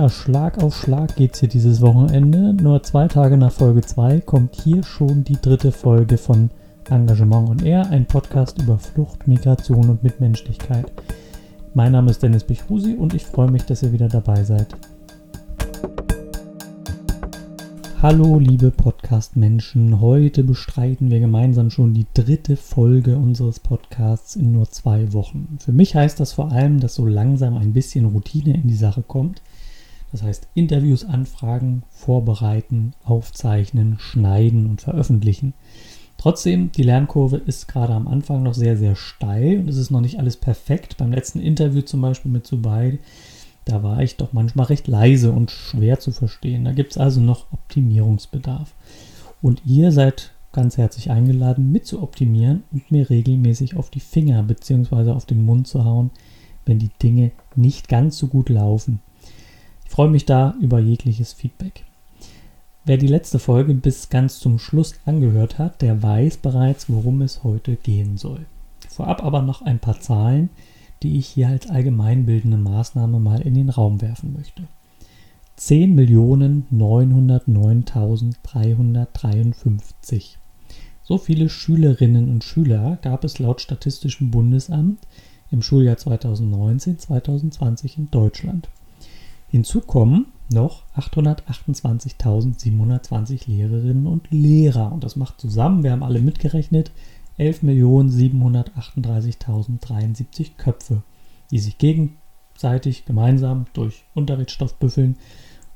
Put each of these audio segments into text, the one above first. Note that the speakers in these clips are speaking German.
Ja, Schlag auf Schlag geht's hier dieses Wochenende. Nur zwei Tage nach Folge 2 kommt hier schon die dritte Folge von Engagement und Air, ein Podcast über Flucht, Migration und Mitmenschlichkeit. Mein Name ist Dennis Bichrusi und ich freue mich, dass ihr wieder dabei seid. Hallo liebe Podcast-Menschen, heute bestreiten wir gemeinsam schon die dritte Folge unseres Podcasts in nur zwei Wochen. Für mich heißt das vor allem, dass so langsam ein bisschen Routine in die Sache kommt. Das heißt Interviews anfragen, vorbereiten, aufzeichnen, schneiden und veröffentlichen. Trotzdem, die Lernkurve ist gerade am Anfang noch sehr, sehr steil und es ist noch nicht alles perfekt. Beim letzten Interview zum Beispiel mit Zubai da war ich doch manchmal recht leise und schwer zu verstehen. Da gibt es also noch Optimierungsbedarf. Und ihr seid ganz herzlich eingeladen, mit zu optimieren und mir regelmäßig auf die Finger bzw. auf den Mund zu hauen, wenn die Dinge nicht ganz so gut laufen. Freue mich da über jegliches Feedback. Wer die letzte Folge bis ganz zum Schluss angehört hat, der weiß bereits, worum es heute gehen soll. Vorab aber noch ein paar Zahlen, die ich hier als allgemeinbildende Maßnahme mal in den Raum werfen möchte. 10.909.353. So viele Schülerinnen und Schüler gab es laut Statistischem Bundesamt im Schuljahr 2019-2020 in Deutschland. Hinzu kommen noch 828.720 Lehrerinnen und Lehrer. Und das macht zusammen, wir haben alle mitgerechnet, 11.738.073 Köpfe, die sich gegenseitig gemeinsam durch Unterrichtsstoff büffeln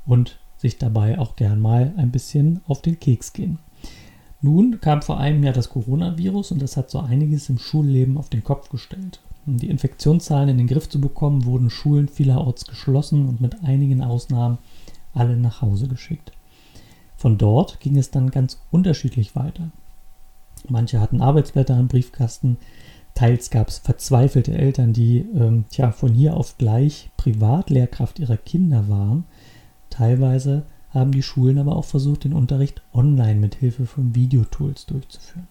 und sich dabei auch gern mal ein bisschen auf den Keks gehen. Nun kam vor einem Jahr das Coronavirus und das hat so einiges im Schulleben auf den Kopf gestellt. Um die Infektionszahlen in den Griff zu bekommen, wurden Schulen vielerorts geschlossen und mit einigen Ausnahmen alle nach Hause geschickt. Von dort ging es dann ganz unterschiedlich weiter. Manche hatten Arbeitsblätter im Briefkasten. Teils gab es verzweifelte Eltern, die ähm, tja, von hier auf gleich Privatlehrkraft ihrer Kinder waren. Teilweise haben die Schulen aber auch versucht, den Unterricht online mit Hilfe von Videotools durchzuführen.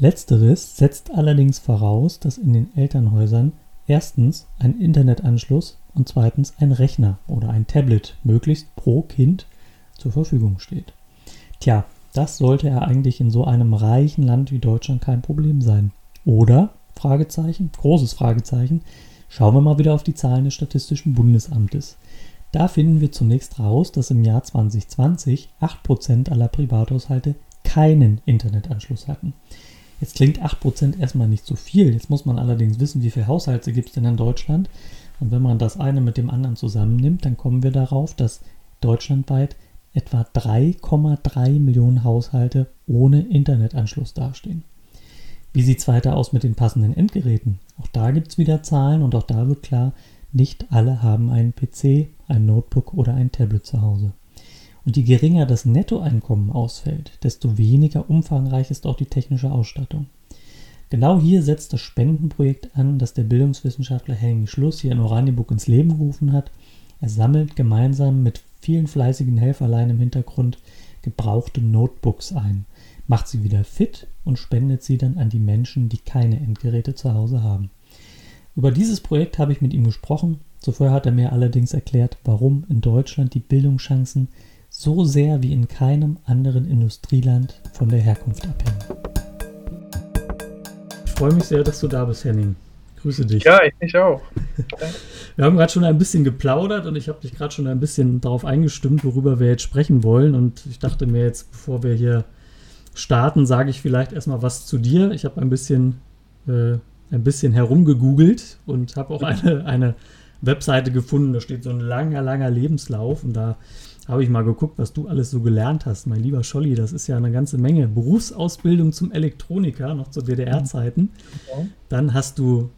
Letzteres setzt allerdings voraus, dass in den Elternhäusern erstens ein Internetanschluss und zweitens ein Rechner oder ein Tablet möglichst pro Kind zur Verfügung steht. Tja, das sollte ja eigentlich in so einem reichen Land wie Deutschland kein Problem sein. Oder? Fragezeichen, großes Fragezeichen. Schauen wir mal wieder auf die Zahlen des Statistischen Bundesamtes. Da finden wir zunächst raus, dass im Jahr 2020 8% aller Privathaushalte keinen Internetanschluss hatten. Jetzt klingt 8% erstmal nicht so viel. Jetzt muss man allerdings wissen, wie viele Haushalte gibt es denn in Deutschland. Und wenn man das eine mit dem anderen zusammennimmt, dann kommen wir darauf, dass deutschlandweit etwa 3,3 Millionen Haushalte ohne Internetanschluss dastehen. Wie sieht es weiter aus mit den passenden Endgeräten? Auch da gibt es wieder Zahlen und auch da wird klar, nicht alle haben einen PC, ein Notebook oder ein Tablet zu Hause. Und je geringer das Nettoeinkommen ausfällt, desto weniger umfangreich ist auch die technische Ausstattung. Genau hier setzt das Spendenprojekt an, das der Bildungswissenschaftler Henning Schluss hier in Oranienburg ins Leben gerufen hat. Er sammelt gemeinsam mit vielen fleißigen Helferlein im Hintergrund gebrauchte Notebooks ein, macht sie wieder fit und spendet sie dann an die Menschen, die keine Endgeräte zu Hause haben. Über dieses Projekt habe ich mit ihm gesprochen. Zuvor hat er mir allerdings erklärt, warum in Deutschland die Bildungschancen so sehr wie in keinem anderen Industrieland von der Herkunft abhängen. Ich freue mich sehr, dass du da bist, Henning. Grüße dich. Ja, ich mich auch. wir haben gerade schon ein bisschen geplaudert und ich habe dich gerade schon ein bisschen darauf eingestimmt, worüber wir jetzt sprechen wollen. Und ich dachte mir jetzt, bevor wir hier starten, sage ich vielleicht erstmal was zu dir. Ich habe ein bisschen, äh, ein bisschen herumgegoogelt und habe auch eine, eine Webseite gefunden. Da steht so ein langer, langer Lebenslauf und da habe ich mal geguckt, was du alles so gelernt hast. Mein lieber Scholli, das ist ja eine ganze Menge. Berufsausbildung zum Elektroniker, noch zu DDR-Zeiten. Dann hast du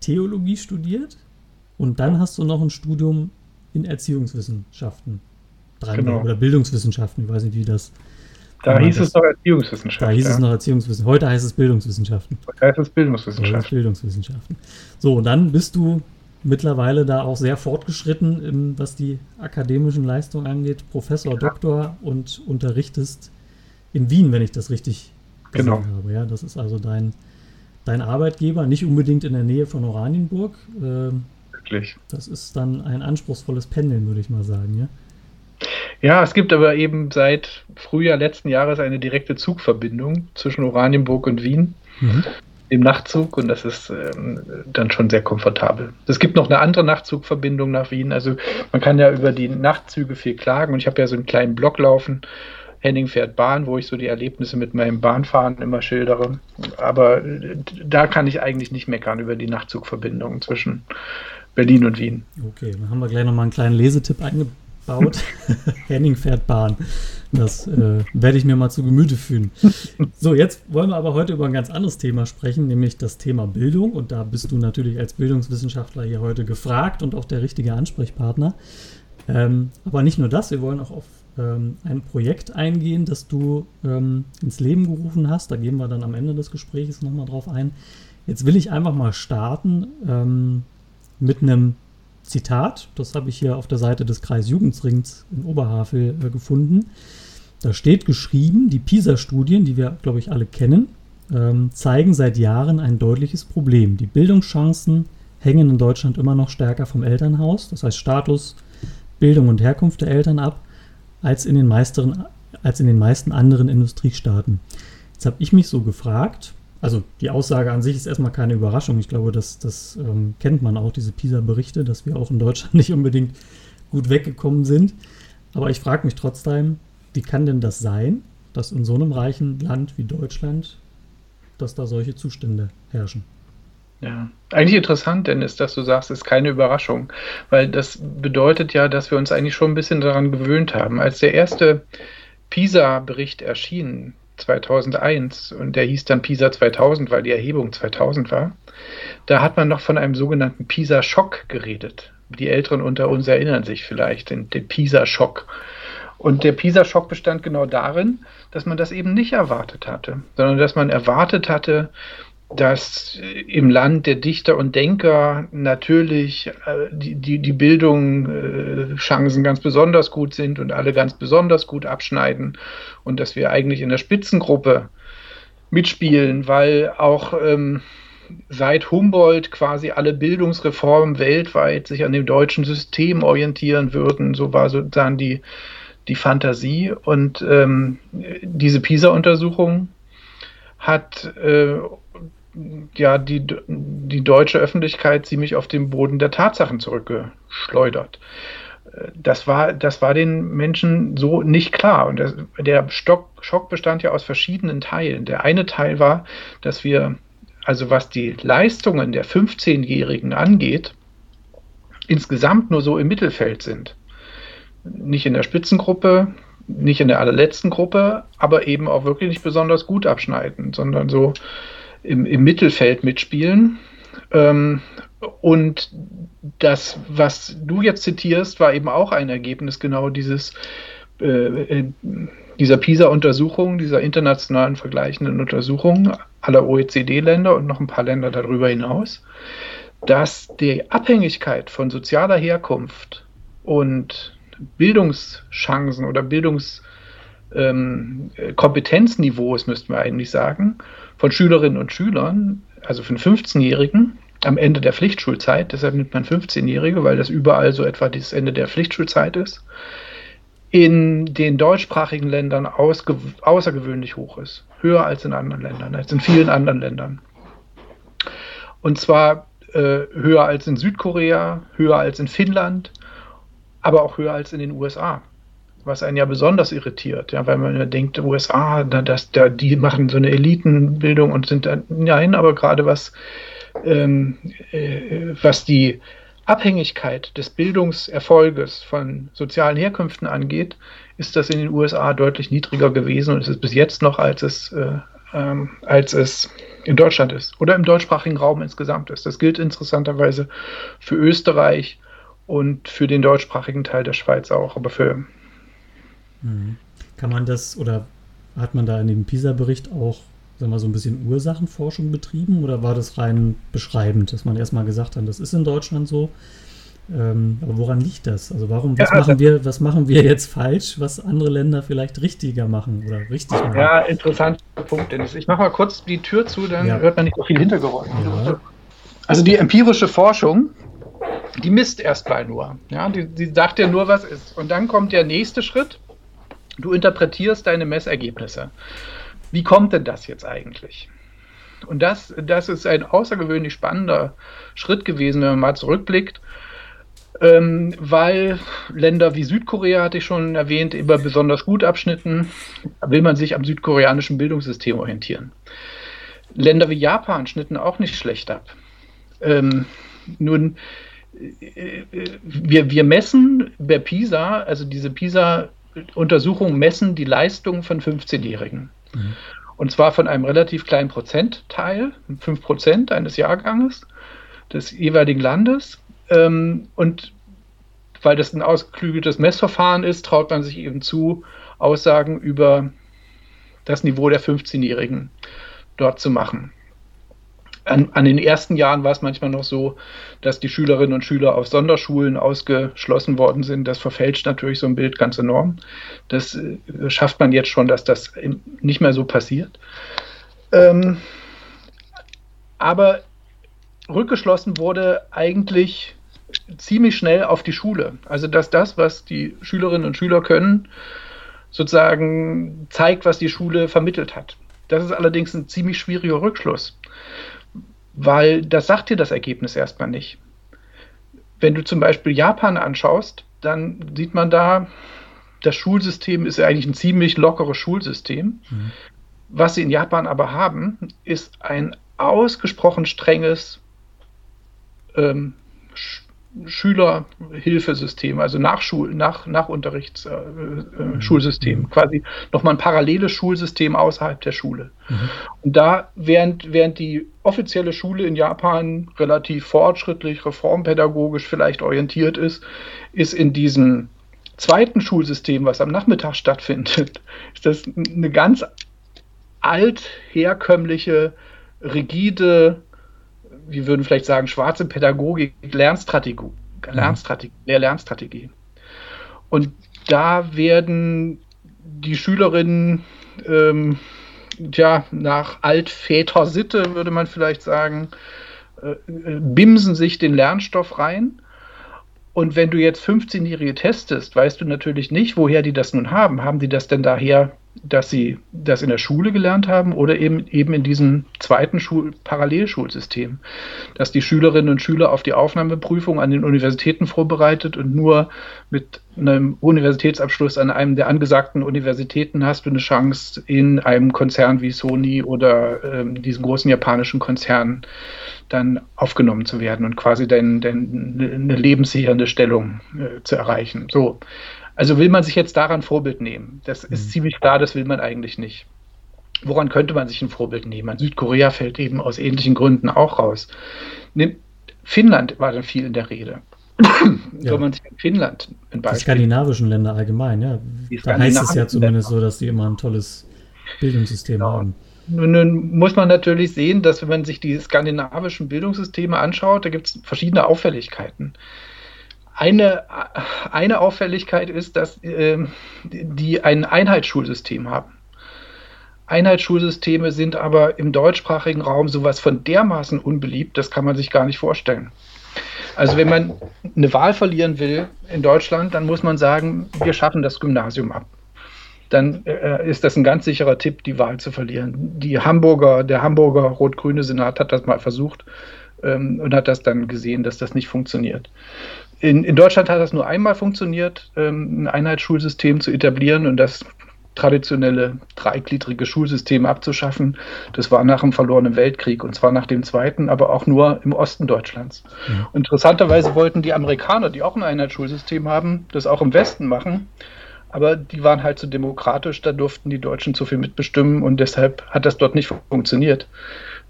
Theologie studiert und dann hast du noch ein Studium in Erziehungswissenschaften dran genau. oder Bildungswissenschaften, ich weiß nicht, wie das. Da hieß das, es noch Erziehungswissenschaften. Da hieß ja. es noch Erziehungswissenschaften. Heute heißt es Bildungswissenschaften. Heute heißt es Bildungswissenschaften. Heißt Bildungswissenschaften. So, und dann bist du mittlerweile da auch sehr fortgeschritten, im, was die akademischen Leistungen angeht, Professor. Doktor und unterrichtest in Wien, wenn ich das richtig gesehen genau. habe. Ja, das ist also dein, dein Arbeitgeber, nicht unbedingt in der Nähe von Oranienburg. Äh, wirklich. Das ist dann ein anspruchsvolles Pendeln, würde ich mal sagen, ja? Ja, es gibt aber eben seit Frühjahr letzten Jahres eine direkte Zugverbindung zwischen Oranienburg und Wien. Mhm. Im Nachtzug und das ist ähm, dann schon sehr komfortabel. Es gibt noch eine andere Nachtzugverbindung nach Wien. Also man kann ja über die Nachtzüge viel klagen und ich habe ja so einen kleinen Blog laufen, Henning fährt Bahn, wo ich so die Erlebnisse mit meinem Bahnfahren immer schildere. Aber äh, da kann ich eigentlich nicht meckern über die Nachtzugverbindungen zwischen Berlin und Wien. Okay, dann haben wir gleich nochmal einen kleinen Lesetipp eingebaut. Henning fährt Bahn. Das äh, werde ich mir mal zu Gemüte führen. So, jetzt wollen wir aber heute über ein ganz anderes Thema sprechen, nämlich das Thema Bildung. Und da bist du natürlich als Bildungswissenschaftler hier heute gefragt und auch der richtige Ansprechpartner. Ähm, aber nicht nur das, wir wollen auch auf ähm, ein Projekt eingehen, das du ähm, ins Leben gerufen hast. Da gehen wir dann am Ende des Gesprächs nochmal drauf ein. Jetzt will ich einfach mal starten ähm, mit einem Zitat. Das habe ich hier auf der Seite des Kreisjugendsrings in Oberhavel äh, gefunden. Da steht geschrieben, die PISA-Studien, die wir, glaube ich, alle kennen, ähm, zeigen seit Jahren ein deutliches Problem. Die Bildungschancen hängen in Deutschland immer noch stärker vom Elternhaus, das heißt Status, Bildung und Herkunft der Eltern ab, als in den, als in den meisten anderen Industriestaaten. Jetzt habe ich mich so gefragt, also die Aussage an sich ist erstmal keine Überraschung. Ich glaube, das, das ähm, kennt man auch, diese PISA-Berichte, dass wir auch in Deutschland nicht unbedingt gut weggekommen sind. Aber ich frage mich trotzdem, wie kann denn das sein, dass in so einem reichen Land wie Deutschland, dass da solche Zustände herrschen? Ja, eigentlich interessant, Dennis, dass du sagst, es ist keine Überraschung, weil das bedeutet ja, dass wir uns eigentlich schon ein bisschen daran gewöhnt haben. Als der erste PISA-Bericht erschien, 2001, und der hieß dann PISA 2000, weil die Erhebung 2000 war, da hat man noch von einem sogenannten PISA-Schock geredet. Die Älteren unter uns erinnern sich vielleicht, den, den PISA-Schock. Und der PISA-Schock bestand genau darin, dass man das eben nicht erwartet hatte, sondern dass man erwartet hatte, dass im Land der Dichter und Denker natürlich äh, die, die, die Bildungschancen äh, ganz besonders gut sind und alle ganz besonders gut abschneiden und dass wir eigentlich in der Spitzengruppe mitspielen, weil auch ähm, seit Humboldt quasi alle Bildungsreformen weltweit sich an dem deutschen System orientieren würden. So war sozusagen die, die Fantasie. Und ähm, diese PISA-Untersuchung hat äh, ja die, die deutsche Öffentlichkeit ziemlich auf den Boden der Tatsachen zurückgeschleudert. Das war, das war den Menschen so nicht klar. Und das, der Stock, Schock bestand ja aus verschiedenen Teilen. Der eine Teil war, dass wir, also was die Leistungen der 15-Jährigen angeht, insgesamt nur so im Mittelfeld sind. Nicht in der Spitzengruppe, nicht in der allerletzten Gruppe, aber eben auch wirklich nicht besonders gut abschneiden, sondern so im, im Mittelfeld mitspielen. Ähm, und das, was du jetzt zitierst, war eben auch ein Ergebnis genau dieses, äh, äh dieser PISA-Untersuchung, dieser internationalen vergleichenden Untersuchung aller OECD-Länder und noch ein paar Länder darüber hinaus, dass die Abhängigkeit von sozialer Herkunft und Bildungschancen oder Bildungskompetenzniveaus, ähm, müssten wir eigentlich sagen, von Schülerinnen und Schülern, also von 15-Jährigen, am Ende der Pflichtschulzeit, deshalb nimmt man 15-Jährige, weil das überall so etwa das Ende der Pflichtschulzeit ist, in den deutschsprachigen Ländern außergewöhnlich hoch ist. Höher als in anderen Ländern, als in vielen anderen Ländern. Und zwar äh, höher als in Südkorea, höher als in Finnland, aber auch höher als in den USA was einen ja besonders irritiert, ja, weil man ja denkt, USA, da, das, da, die machen so eine Elitenbildung und sind dann, nein, aber gerade was, ähm, äh, was die Abhängigkeit des Bildungserfolges von sozialen Herkünften angeht, ist das in den USA deutlich niedriger gewesen und es ist bis jetzt noch, als es, äh, ähm, als es in Deutschland ist oder im deutschsprachigen Raum insgesamt ist. Das gilt interessanterweise für Österreich und für den deutschsprachigen Teil der Schweiz auch, aber für Mhm. Kann man das oder hat man da in dem PISA-Bericht auch sagen wir, so ein bisschen Ursachenforschung betrieben oder war das rein beschreibend, dass man erstmal gesagt hat, das ist in Deutschland so? Ähm, aber woran liegt das? Also warum, was, ja, machen wir, was machen wir jetzt falsch, was andere Länder vielleicht richtiger machen oder richtig machen? Ja, interessanter Punkt, Dennis. Ich mache mal kurz die Tür zu, dann ja. hört man nicht so viel Hintergeräusch. Ja. Also die empirische Forschung die misst erstmal nur. Ja, die, die sagt dir nur, was ist. Und dann kommt der nächste Schritt. Du interpretierst deine Messergebnisse. Wie kommt denn das jetzt eigentlich? Und das, das ist ein außergewöhnlich spannender Schritt gewesen, wenn man mal zurückblickt, ähm, weil Länder wie Südkorea, hatte ich schon erwähnt, immer besonders gut abschnitten, will man sich am südkoreanischen Bildungssystem orientieren. Länder wie Japan schnitten auch nicht schlecht ab. Ähm, nun, äh, wir, wir messen bei PISA, also diese PISA-Untersuchungen messen die Leistung von 15-Jährigen. Mhm. Und zwar von einem relativ kleinen Prozentteil, 5 Prozent eines Jahrganges des jeweiligen Landes. Ähm, und weil das ein ausgeklügeltes Messverfahren ist, traut man sich eben zu, Aussagen über das Niveau der 15-Jährigen dort zu machen. An, an, den ersten Jahren war es manchmal noch so, dass die Schülerinnen und Schüler auf Sonderschulen ausgeschlossen worden sind. Das verfälscht natürlich so ein Bild ganz enorm. Das äh, schafft man jetzt schon, dass das nicht mehr so passiert. Ähm, aber rückgeschlossen wurde eigentlich ziemlich schnell auf die Schule. Also dass das, was die Schülerinnen und Schüler können, sozusagen zeigt, was die Schule vermittelt hat. Das ist allerdings ein ziemlich schwieriger Rückschluss weil das sagt dir das Ergebnis erstmal nicht. Wenn du zum Beispiel Japan anschaust, dann sieht man da, das Schulsystem ist eigentlich ein ziemlich lockeres Schulsystem. Mhm. Was sie in Japan aber haben, ist ein ausgesprochen strenges ähm, Schülerhilfesystem, also Nachschul nach, Nachunterrichtsschulsystem, äh, äh, mhm. quasi nochmal ein paralleles Schulsystem außerhalb der Schule. Mhm. Und da, während, während die offizielle Schule in Japan relativ fortschrittlich, reformpädagogisch vielleicht orientiert ist, ist in diesem zweiten Schulsystem, was am Nachmittag stattfindet, ist das eine ganz alt herkömmliche, rigide wir würden vielleicht sagen, schwarze Pädagogik, Lernstrategie, Lernstrategie, Lehr-Lernstrategie. Und da werden die Schülerinnen ähm, ja, nach Altväter-Sitte, würde man vielleicht sagen, äh, äh bimsen sich den Lernstoff rein und wenn du jetzt 15-Jährige testest, weißt du natürlich nicht, woher die das nun haben. Haben die das denn daher, dass sie das in der Schule gelernt haben oder eben, eben in diesem zweiten Schul Parallelschulsystem, dass die Schülerinnen und Schüler auf die Aufnahmeprüfung an den Universitäten vorbereitet und nur mit einem Universitätsabschluss an einem der angesagten Universitäten hast du eine Chance, in einem Konzern wie Sony oder ähm, diesem großen japanischen Konzern dann aufgenommen zu werden und quasi dein, dein, eine lebenssichernde Stellung äh, zu erreichen. So. Also will man sich jetzt daran Vorbild nehmen. Das ist mhm. ziemlich klar, das will man eigentlich nicht. Woran könnte man sich ein Vorbild nehmen? An Südkorea fällt eben aus ähnlichen Gründen auch raus. Finnland war dann viel in der Rede. ja. Soll man sich in Finnland ein Beispiel. Die skandinavischen Länder allgemein, ja. Da heißt es ja zumindest Länder. so, dass die immer ein tolles Bildungssystem genau. haben. Nun muss man natürlich sehen, dass wenn man sich die skandinavischen Bildungssysteme anschaut, da gibt es verschiedene Auffälligkeiten. Eine, eine Auffälligkeit ist, dass äh, die ein Einheitsschulsystem haben. Einheitsschulsysteme sind aber im deutschsprachigen Raum sowas von dermaßen unbeliebt, das kann man sich gar nicht vorstellen. Also wenn man eine Wahl verlieren will in Deutschland, dann muss man sagen, wir schaffen das Gymnasium ab dann äh, ist das ein ganz sicherer Tipp, die Wahl zu verlieren. Die Hamburger, der Hamburger rot-grüne Senat hat das mal versucht ähm, und hat das dann gesehen, dass das nicht funktioniert. In, in Deutschland hat das nur einmal funktioniert, ähm, ein Einheitsschulsystem zu etablieren und das traditionelle dreigliedrige Schulsystem abzuschaffen. Das war nach dem verlorenen Weltkrieg und zwar nach dem zweiten, aber auch nur im Osten Deutschlands. Ja. Interessanterweise wollten die Amerikaner, die auch ein Einheitsschulsystem haben, das auch im Westen machen aber die waren halt zu so demokratisch, da durften die Deutschen zu viel mitbestimmen und deshalb hat das dort nicht funktioniert.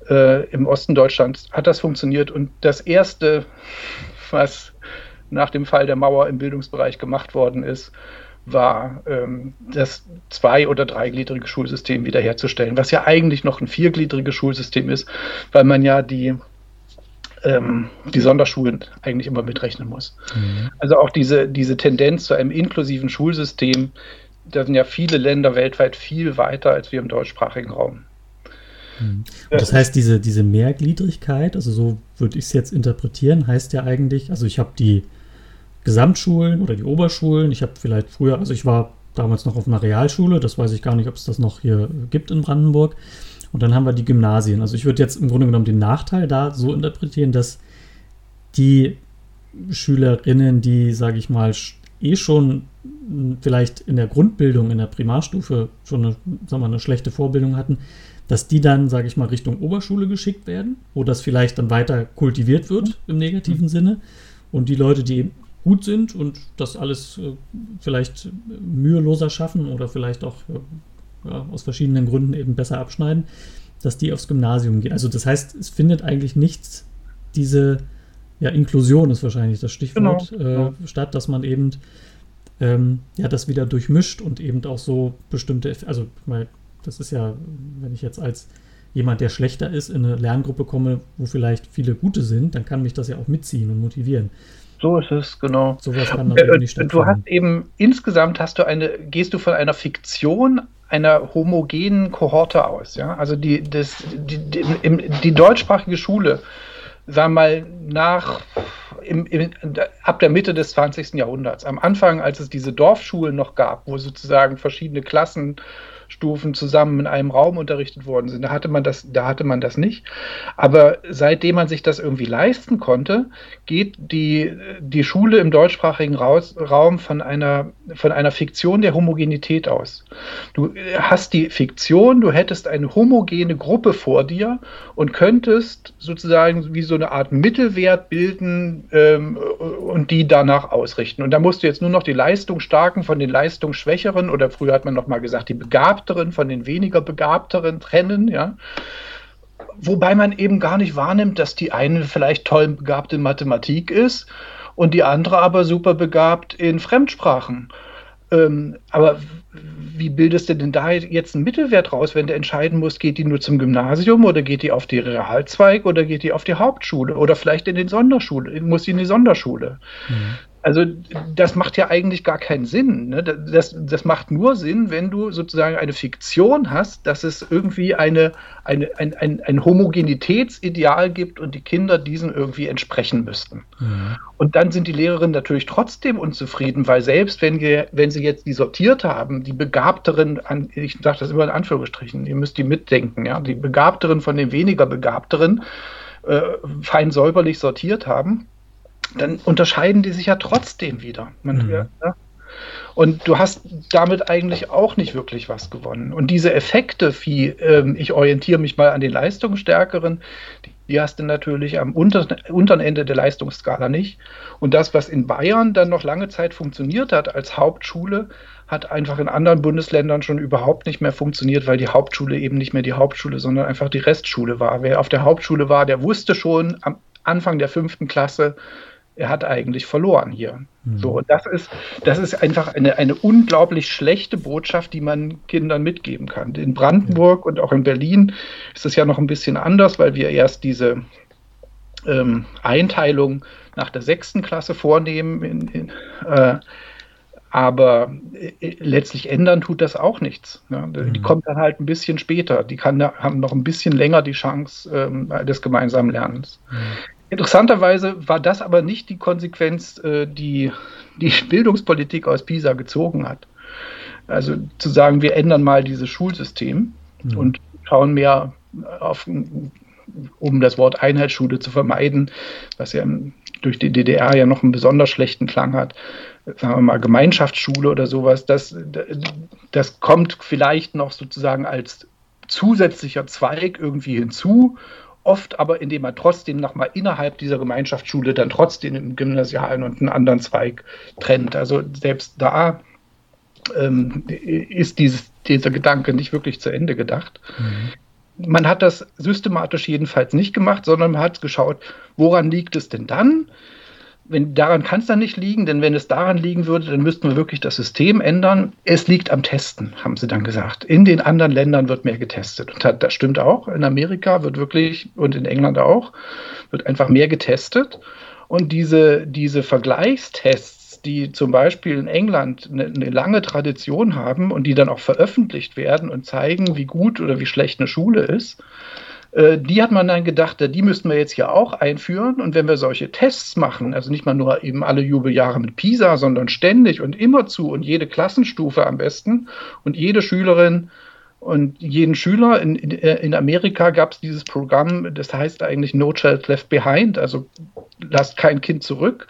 Äh, Im Osten Deutschlands hat das funktioniert und das Erste, was nach dem Fall der Mauer im Bildungsbereich gemacht worden ist, war ähm, das zwei- oder dreigliedrige Schulsystem wiederherzustellen, was ja eigentlich noch ein viergliedriges Schulsystem ist, weil man ja die ähm, die Sonderschulen eigentlich immer mitrechnen muss. Mhm. Also auch diese, diese Tendenz zu einem inklusiven Schulsystem, da sind ja viele Länder weltweit viel weiter als wir im deutschsprachigen Raum. Mhm. das heißt, diese, diese Mehrgliedrigkeit, also so würde ich es jetzt interpretieren, heißt ja eigentlich, also ich habe die Gesamtschulen oder die Oberschulen, ich habe vielleicht früher, also ich war damals noch auf einer Realschule, das weiß ich gar nicht, ob es das noch hier gibt in Brandenburg. Und dann haben wir die Gymnasien. Also ich würde jetzt im Grunde genommen den Nachteil da so interpretieren, dass die Schülerinnen, die, sage ich mal, eh schon vielleicht in der Grundbildung, in der Primarstufe schon eine, sagen wir, eine schlechte Vorbildung hatten, dass die dann, sage ich mal, Richtung Oberschule geschickt werden, wo das vielleicht dann weiter kultiviert wird im negativen mhm. Sinne. Und die Leute, die eben gut sind und das alles äh, vielleicht müheloser schaffen oder vielleicht auch äh, ja, aus verschiedenen Gründen eben besser abschneiden, dass die aufs Gymnasium gehen. Also das heißt, es findet eigentlich nichts, diese ja, Inklusion ist wahrscheinlich das Stichwort, genau, genau. Äh, statt dass man eben ähm, ja, das wieder durchmischt und eben auch so bestimmte, also weil das ist ja, wenn ich jetzt als jemand, der schlechter ist, in eine Lerngruppe komme, wo vielleicht viele gute sind, dann kann mich das ja auch mitziehen und motivieren. So ist es, genau. Sowas kann natürlich äh, nicht stattfinden. Du hast eben, insgesamt hast du eine, gehst du von einer Fiktion einer homogenen Kohorte aus, ja. Also die, das, die, die, die deutschsprachige Schule, sagen wir mal, nach im, im, ab der Mitte des 20. Jahrhunderts. Am Anfang, als es diese Dorfschulen noch gab, wo sozusagen verschiedene Klassen Stufen zusammen in einem Raum unterrichtet worden sind. Da hatte man das, da hatte man das nicht. Aber seitdem man sich das irgendwie leisten konnte, geht die, die Schule im deutschsprachigen Raum von einer, von einer Fiktion der Homogenität aus. Du hast die Fiktion, du hättest eine homogene Gruppe vor dir und könntest sozusagen wie so eine Art Mittelwert bilden ähm, und die danach ausrichten. Und da musst du jetzt nur noch die Leistungsstarken von den Leistungsschwächeren oder früher hat man noch mal gesagt, die Begabten Begabteren von den weniger Begabteren trennen, ja. Wobei man eben gar nicht wahrnimmt, dass die eine vielleicht toll begabt in Mathematik ist und die andere aber super begabt in Fremdsprachen. Ähm, aber wie bildest du denn da jetzt einen Mittelwert raus, wenn du entscheiden musst, geht die nur zum Gymnasium oder geht die auf die Realzweig oder geht die auf die Hauptschule oder vielleicht in den Sonderschule, muss sie in die Sonderschule? Mhm. Also das macht ja eigentlich gar keinen Sinn. Ne? Das, das macht nur Sinn, wenn du sozusagen eine Fiktion hast, dass es irgendwie eine, eine, ein, ein, ein Homogenitätsideal gibt und die Kinder diesen irgendwie entsprechen müssten. Mhm. Und dann sind die Lehrerinnen natürlich trotzdem unzufrieden, weil selbst wenn, wir, wenn sie jetzt die sortiert haben, die Begabteren, ich sage das immer in Anführungsstrichen, ihr müsst die mitdenken, ja, die Begabteren von den weniger Begabteren äh, fein säuberlich sortiert haben, dann unterscheiden die sich ja trotzdem wieder. Man, mhm. ja, und du hast damit eigentlich auch nicht wirklich was gewonnen. Und diese Effekte, wie ähm, ich orientiere mich mal an den Leistungsstärkeren, die, die hast du natürlich am unter, unteren Ende der Leistungsskala nicht. Und das, was in Bayern dann noch lange Zeit funktioniert hat als Hauptschule, hat einfach in anderen Bundesländern schon überhaupt nicht mehr funktioniert, weil die Hauptschule eben nicht mehr die Hauptschule, sondern einfach die Restschule war. Wer auf der Hauptschule war, der wusste schon am Anfang der fünften Klasse, er hat eigentlich verloren hier. Mhm. So, und das ist, das ist einfach eine, eine unglaublich schlechte Botschaft, die man Kindern mitgeben kann. In Brandenburg ja. und auch in Berlin ist es ja noch ein bisschen anders, weil wir erst diese ähm, Einteilung nach der sechsten Klasse vornehmen. In, in, äh, aber äh, letztlich ändern tut das auch nichts. Ja. Die mhm. kommt dann halt ein bisschen später. Die kann, haben noch ein bisschen länger die Chance ähm, des gemeinsamen Lernens. Interessanterweise war das aber nicht die Konsequenz, äh, die die Bildungspolitik aus Pisa gezogen hat. Also zu sagen, wir ändern mal dieses Schulsystem mhm. und schauen mehr auf, um das Wort Einheitsschule zu vermeiden, was ja durch die DDR ja noch einen besonders schlechten Klang hat, sagen wir mal Gemeinschaftsschule oder sowas, das, das kommt vielleicht noch sozusagen als zusätzlicher Zweig irgendwie hinzu oft aber indem man trotzdem nochmal innerhalb dieser Gemeinschaftsschule dann trotzdem im Gymnasialen und einen anderen Zweig trennt. Also selbst da ähm, ist dieses, dieser Gedanke nicht wirklich zu Ende gedacht. Mhm. Man hat das systematisch jedenfalls nicht gemacht, sondern man hat geschaut, woran liegt es denn dann? Wenn, daran kann es dann nicht liegen, denn wenn es daran liegen würde, dann müssten wir wirklich das System ändern. Es liegt am Testen, haben sie dann gesagt. In den anderen Ländern wird mehr getestet. Und das stimmt auch. In Amerika wird wirklich und in England auch, wird einfach mehr getestet. Und diese, diese Vergleichstests, Tests, die zum Beispiel in England eine, eine, lange Tradition haben und die dann auch veröffentlicht werden und zeigen, wie gut oder wie schlecht eine Schule ist, die hat man dann gedacht, die müssten wir jetzt hier auch einführen. Und wenn wir solche Tests machen, also nicht mal nur eben alle Jubeljahre mit PISA, sondern ständig und immerzu und jede Klassenstufe am besten und jede Schülerin und jeden Schüler in, in, in Amerika gab es dieses Programm, das heißt eigentlich No Child Left Behind, also lasst kein Kind zurück.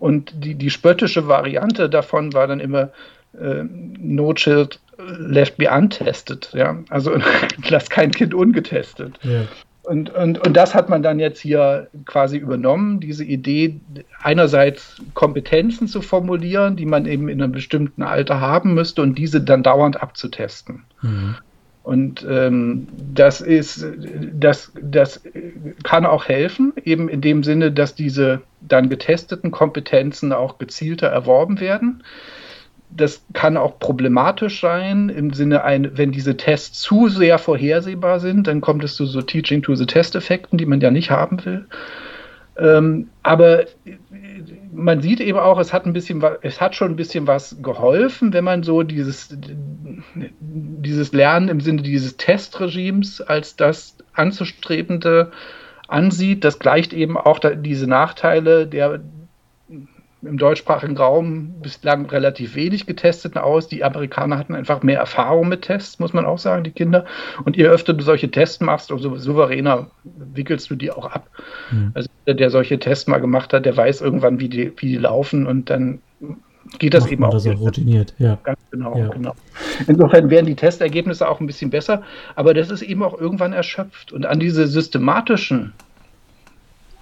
Und die, die spöttische Variante davon war dann immer äh, No Child Left Be Untested. Ja? Also lasst kein Kind ungetestet. Ja. Und, und, und das hat man dann jetzt hier quasi übernommen, diese Idee, einerseits Kompetenzen zu formulieren, die man eben in einem bestimmten Alter haben müsste und diese dann dauernd abzutesten. Mhm. Und ähm, das ist, das, das kann auch helfen, eben in dem Sinne, dass diese dann getesteten Kompetenzen auch gezielter erworben werden das kann auch problematisch sein, im Sinne, ein, wenn diese Tests zu sehr vorhersehbar sind, dann kommt es zu so Teaching to the Test-Effekten, die man ja nicht haben will. Ähm, aber man sieht eben auch, es hat ein bisschen es hat schon ein bisschen was geholfen, wenn man so dieses, dieses Lernen im Sinne dieses Testregimes als das anzustrebende ansieht. Das gleicht eben auch diese Nachteile der im deutschsprachigen Raum bislang relativ wenig getesteten aus. Die Amerikaner hatten einfach mehr Erfahrung mit Tests, muss man auch sagen, die Kinder. Und je öfter du solche Tests machst, umso souveräner wickelst du die auch ab. Mhm. Also der, der solche Tests mal gemacht hat, der weiß irgendwann, wie die, wie die laufen und dann geht das Macht eben auch. Das auch routiniert, ja. Ganz genau, ja. genau. Insofern wären die Testergebnisse auch ein bisschen besser, aber das ist eben auch irgendwann erschöpft. Und an diese systematischen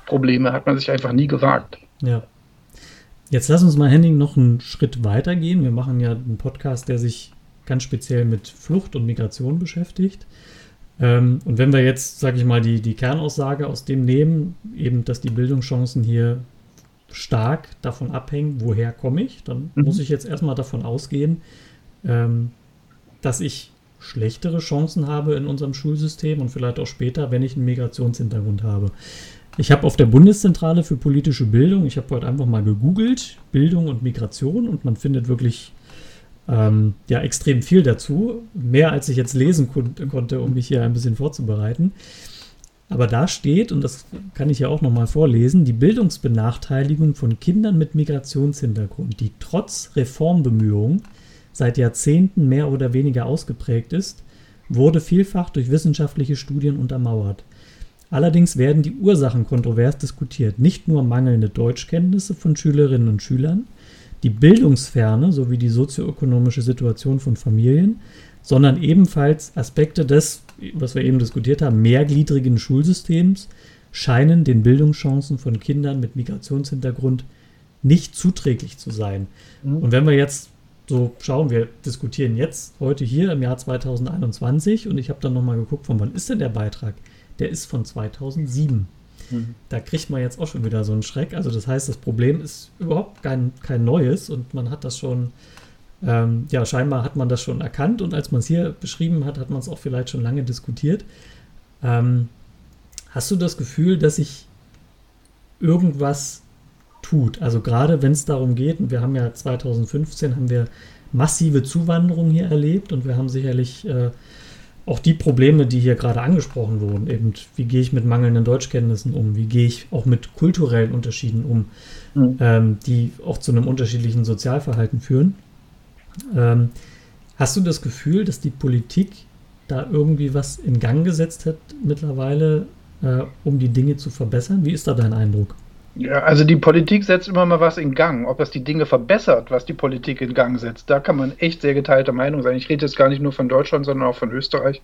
Probleme hat man sich einfach nie gewagt. Ja. Jetzt lass uns mal, Henning, noch einen Schritt weiter gehen. Wir machen ja einen Podcast, der sich ganz speziell mit Flucht und Migration beschäftigt. Ähm, und wenn wir jetzt, sage ich mal, die, die Kernaussage aus dem nehmen, eben, dass die Bildungschancen hier stark davon abhängen, woher komme ich, dann mhm. muss ich jetzt erstmal davon ausgehen, ähm, dass ich schlechtere Chancen habe in unserem Schulsystem und vielleicht auch später, wenn ich einen Migrationshintergrund habe. Ich habe auf der Bundeszentrale für politische Bildung, ich habe heute einfach mal gegoogelt, Bildung und Migration und man findet wirklich ähm, ja extrem viel dazu. Mehr als ich jetzt lesen kon konnte, um mich hier ein bisschen vorzubereiten. Aber da steht, und das kann ich ja auch nochmal vorlesen, die Bildungsbenachteiligung von Kindern mit Migrationshintergrund, die trotz Reformbemühungen seit Jahrzehnten mehr oder weniger ausgeprägt ist, wurde vielfach durch wissenschaftliche Studien untermauert. Allerdings werden die Ursachen kontrovers diskutiert, nicht nur mangelnde Deutschkenntnisse von Schülerinnen und Schülern, die Bildungsferne sowie die sozioökonomische Situation von Familien, sondern ebenfalls Aspekte des, was wir eben diskutiert haben, mehrgliedrigen Schulsystems scheinen den Bildungschancen von Kindern mit Migrationshintergrund nicht zuträglich zu sein. Mhm. Und wenn wir jetzt so schauen, wir diskutieren jetzt heute hier im Jahr 2021 und ich habe dann nochmal geguckt, von wann ist denn der Beitrag? Der ist von 2007. Mhm. Da kriegt man jetzt auch schon wieder so einen Schreck. Also das heißt, das Problem ist überhaupt kein, kein neues und man hat das schon, ähm, ja, scheinbar hat man das schon erkannt und als man es hier beschrieben hat, hat man es auch vielleicht schon lange diskutiert. Ähm, hast du das Gefühl, dass sich irgendwas tut? Also gerade wenn es darum geht, und wir haben ja 2015 haben wir massive Zuwanderung hier erlebt und wir haben sicherlich äh, auch die Probleme, die hier gerade angesprochen wurden, eben wie gehe ich mit mangelnden Deutschkenntnissen um, wie gehe ich auch mit kulturellen Unterschieden um, mhm. ähm, die auch zu einem unterschiedlichen Sozialverhalten führen. Ähm, hast du das Gefühl, dass die Politik da irgendwie was in Gang gesetzt hat mittlerweile, äh, um die Dinge zu verbessern? Wie ist da dein Eindruck? Ja, also die Politik setzt immer mal was in Gang. Ob das die Dinge verbessert, was die Politik in Gang setzt, da kann man echt sehr geteilter Meinung sein. Ich rede jetzt gar nicht nur von Deutschland, sondern auch von Österreich,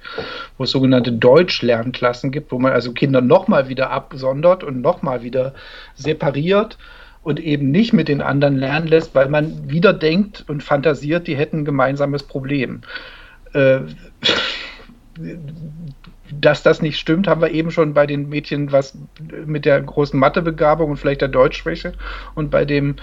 wo es sogenannte Deutschlernklassen gibt, wo man also Kinder nochmal wieder absondert und nochmal wieder separiert und eben nicht mit den anderen lernen lässt, weil man wieder denkt und fantasiert, die hätten ein gemeinsames Problem. Äh, dass das nicht stimmt, haben wir eben schon bei den Mädchen was mit der großen Mathebegabung und vielleicht der Deutschschwäche und bei dem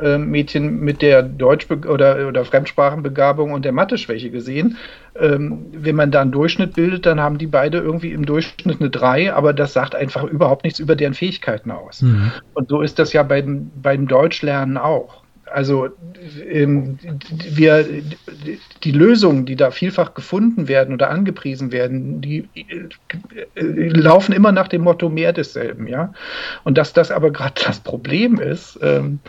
äh, Mädchen mit der Deutsch- oder, oder Fremdsprachenbegabung und der Mathe-Schwäche gesehen. Ähm, wenn man da einen Durchschnitt bildet, dann haben die beide irgendwie im Durchschnitt eine 3, aber das sagt einfach überhaupt nichts über deren Fähigkeiten aus. Mhm. Und so ist das ja beim, beim Deutschlernen auch. Also ähm, wir, die Lösungen, die da vielfach gefunden werden oder angepriesen werden, die äh, laufen immer nach dem Motto mehr desselben, ja. Und dass das aber gerade das Problem ist, ähm,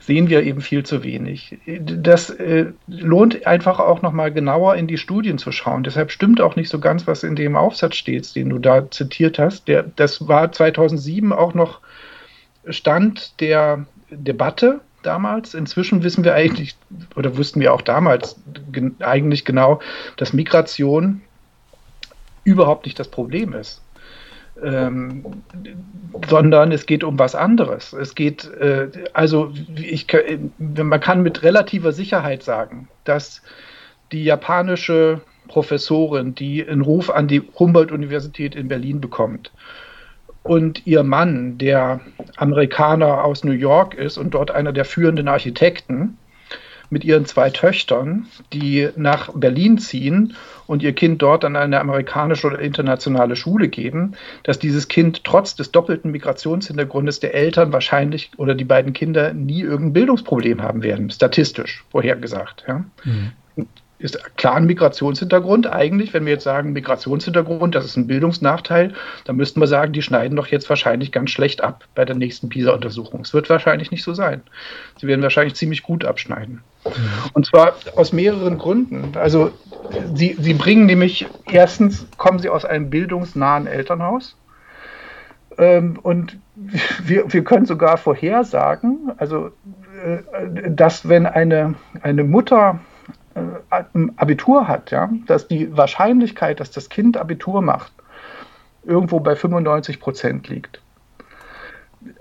sehen wir eben viel zu wenig. Das äh, lohnt einfach auch nochmal genauer in die Studien zu schauen. Deshalb stimmt auch nicht so ganz, was in dem Aufsatz steht, den du da zitiert hast. Der, das war 2007 auch noch Stand der Debatte damals. Inzwischen wissen wir eigentlich, oder wussten wir auch damals gen eigentlich genau, dass Migration überhaupt nicht das Problem ist. Ähm, sondern es geht um was anderes. Es geht, äh, also ich, man kann mit relativer Sicherheit sagen, dass die japanische Professorin, die einen Ruf an die Humboldt-Universität in Berlin bekommt, und ihr Mann, der Amerikaner aus New York ist und dort einer der führenden Architekten, mit ihren zwei Töchtern, die nach Berlin ziehen und ihr Kind dort an eine amerikanische oder internationale Schule geben, dass dieses Kind trotz des doppelten Migrationshintergrundes der Eltern wahrscheinlich oder die beiden Kinder nie irgendein Bildungsproblem haben werden, statistisch vorhergesagt. Ja. Mhm ist klar ein Migrationshintergrund eigentlich. Wenn wir jetzt sagen Migrationshintergrund, das ist ein Bildungsnachteil, dann müssten wir sagen, die schneiden doch jetzt wahrscheinlich ganz schlecht ab bei der nächsten PISA-Untersuchung. Es wird wahrscheinlich nicht so sein. Sie werden wahrscheinlich ziemlich gut abschneiden. Mhm. Und zwar aus mehreren Gründen. Also sie, sie bringen nämlich, erstens kommen sie aus einem bildungsnahen Elternhaus. Ähm, und wir, wir können sogar vorhersagen, also äh, dass wenn eine, eine Mutter Abitur hat, ja, dass die Wahrscheinlichkeit, dass das Kind Abitur macht, irgendwo bei 95 Prozent liegt.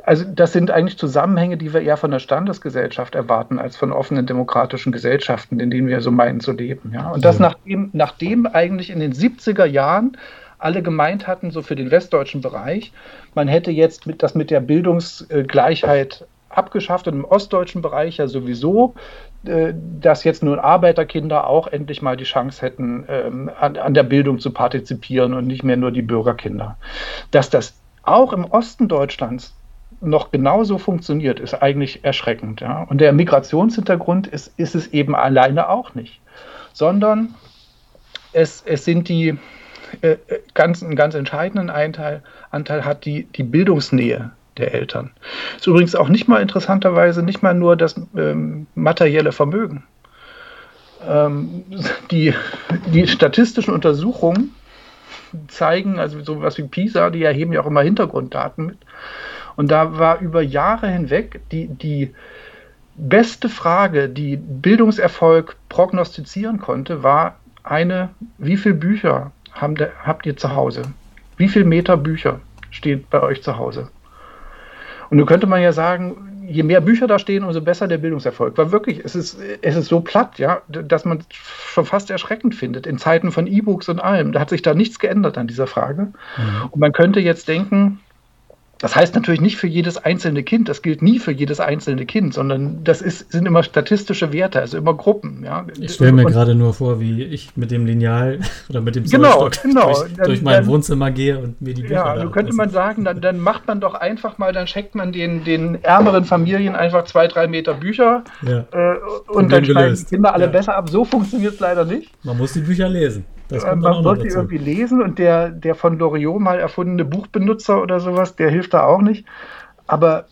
Also das sind eigentlich Zusammenhänge, die wir eher von der Standesgesellschaft erwarten, als von offenen demokratischen Gesellschaften, in denen wir so meinen zu leben. Ja? Und das nachdem, nachdem eigentlich in den 70er Jahren alle gemeint hatten, so für den westdeutschen Bereich, man hätte jetzt mit, das mit der Bildungsgleichheit abgeschafft und im ostdeutschen Bereich ja sowieso, dass jetzt nun Arbeiterkinder auch endlich mal die Chance hätten, ähm, an, an der Bildung zu partizipieren und nicht mehr nur die Bürgerkinder. Dass das auch im Osten Deutschlands noch genauso funktioniert, ist eigentlich erschreckend. Ja? Und der Migrationshintergrund ist, ist es eben alleine auch nicht, sondern es, es sind die äh, ganz, einen ganz entscheidenden Anteil, Anteil hat die, die Bildungsnähe der Eltern. Ist übrigens auch nicht mal interessanterweise nicht mal nur das ähm, materielle Vermögen. Ähm, die, die statistischen Untersuchungen zeigen, also sowas wie PISA, die erheben ja auch immer Hintergrunddaten mit. Und da war über Jahre hinweg die, die beste Frage, die Bildungserfolg prognostizieren konnte, war eine, wie viele Bücher habt ihr zu Hause? Wie viele Meter Bücher steht bei euch zu Hause? Und nun könnte man ja sagen, je mehr Bücher da stehen, umso besser der Bildungserfolg. Weil wirklich, es ist, es ist so platt, ja, dass man schon fast erschreckend findet in Zeiten von E-Books und allem. Da hat sich da nichts geändert an dieser Frage. Mhm. Und man könnte jetzt denken, das heißt natürlich nicht für jedes einzelne Kind, das gilt nie für jedes einzelne Kind, sondern das ist, sind immer statistische Werte, also immer Gruppen. Ja. Ich stelle mir gerade nur vor, wie ich mit dem Lineal oder mit dem genau, genau. durch, durch mein dann, Wohnzimmer gehe und mir die Bücher Ja, so könnte man sagen, dann, dann, macht man doch einfach mal, dann schenkt man den, den ärmeren Familien einfach zwei, drei Meter Bücher ja. äh, und dann schneiden die Kinder alle ja. besser ab. So funktioniert es leider nicht. Man muss die Bücher lesen. Äh, man sollte die irgendwie lesen und der, der von Loriot mal erfundene Buchbenutzer oder sowas, der hilft da auch nicht. Aber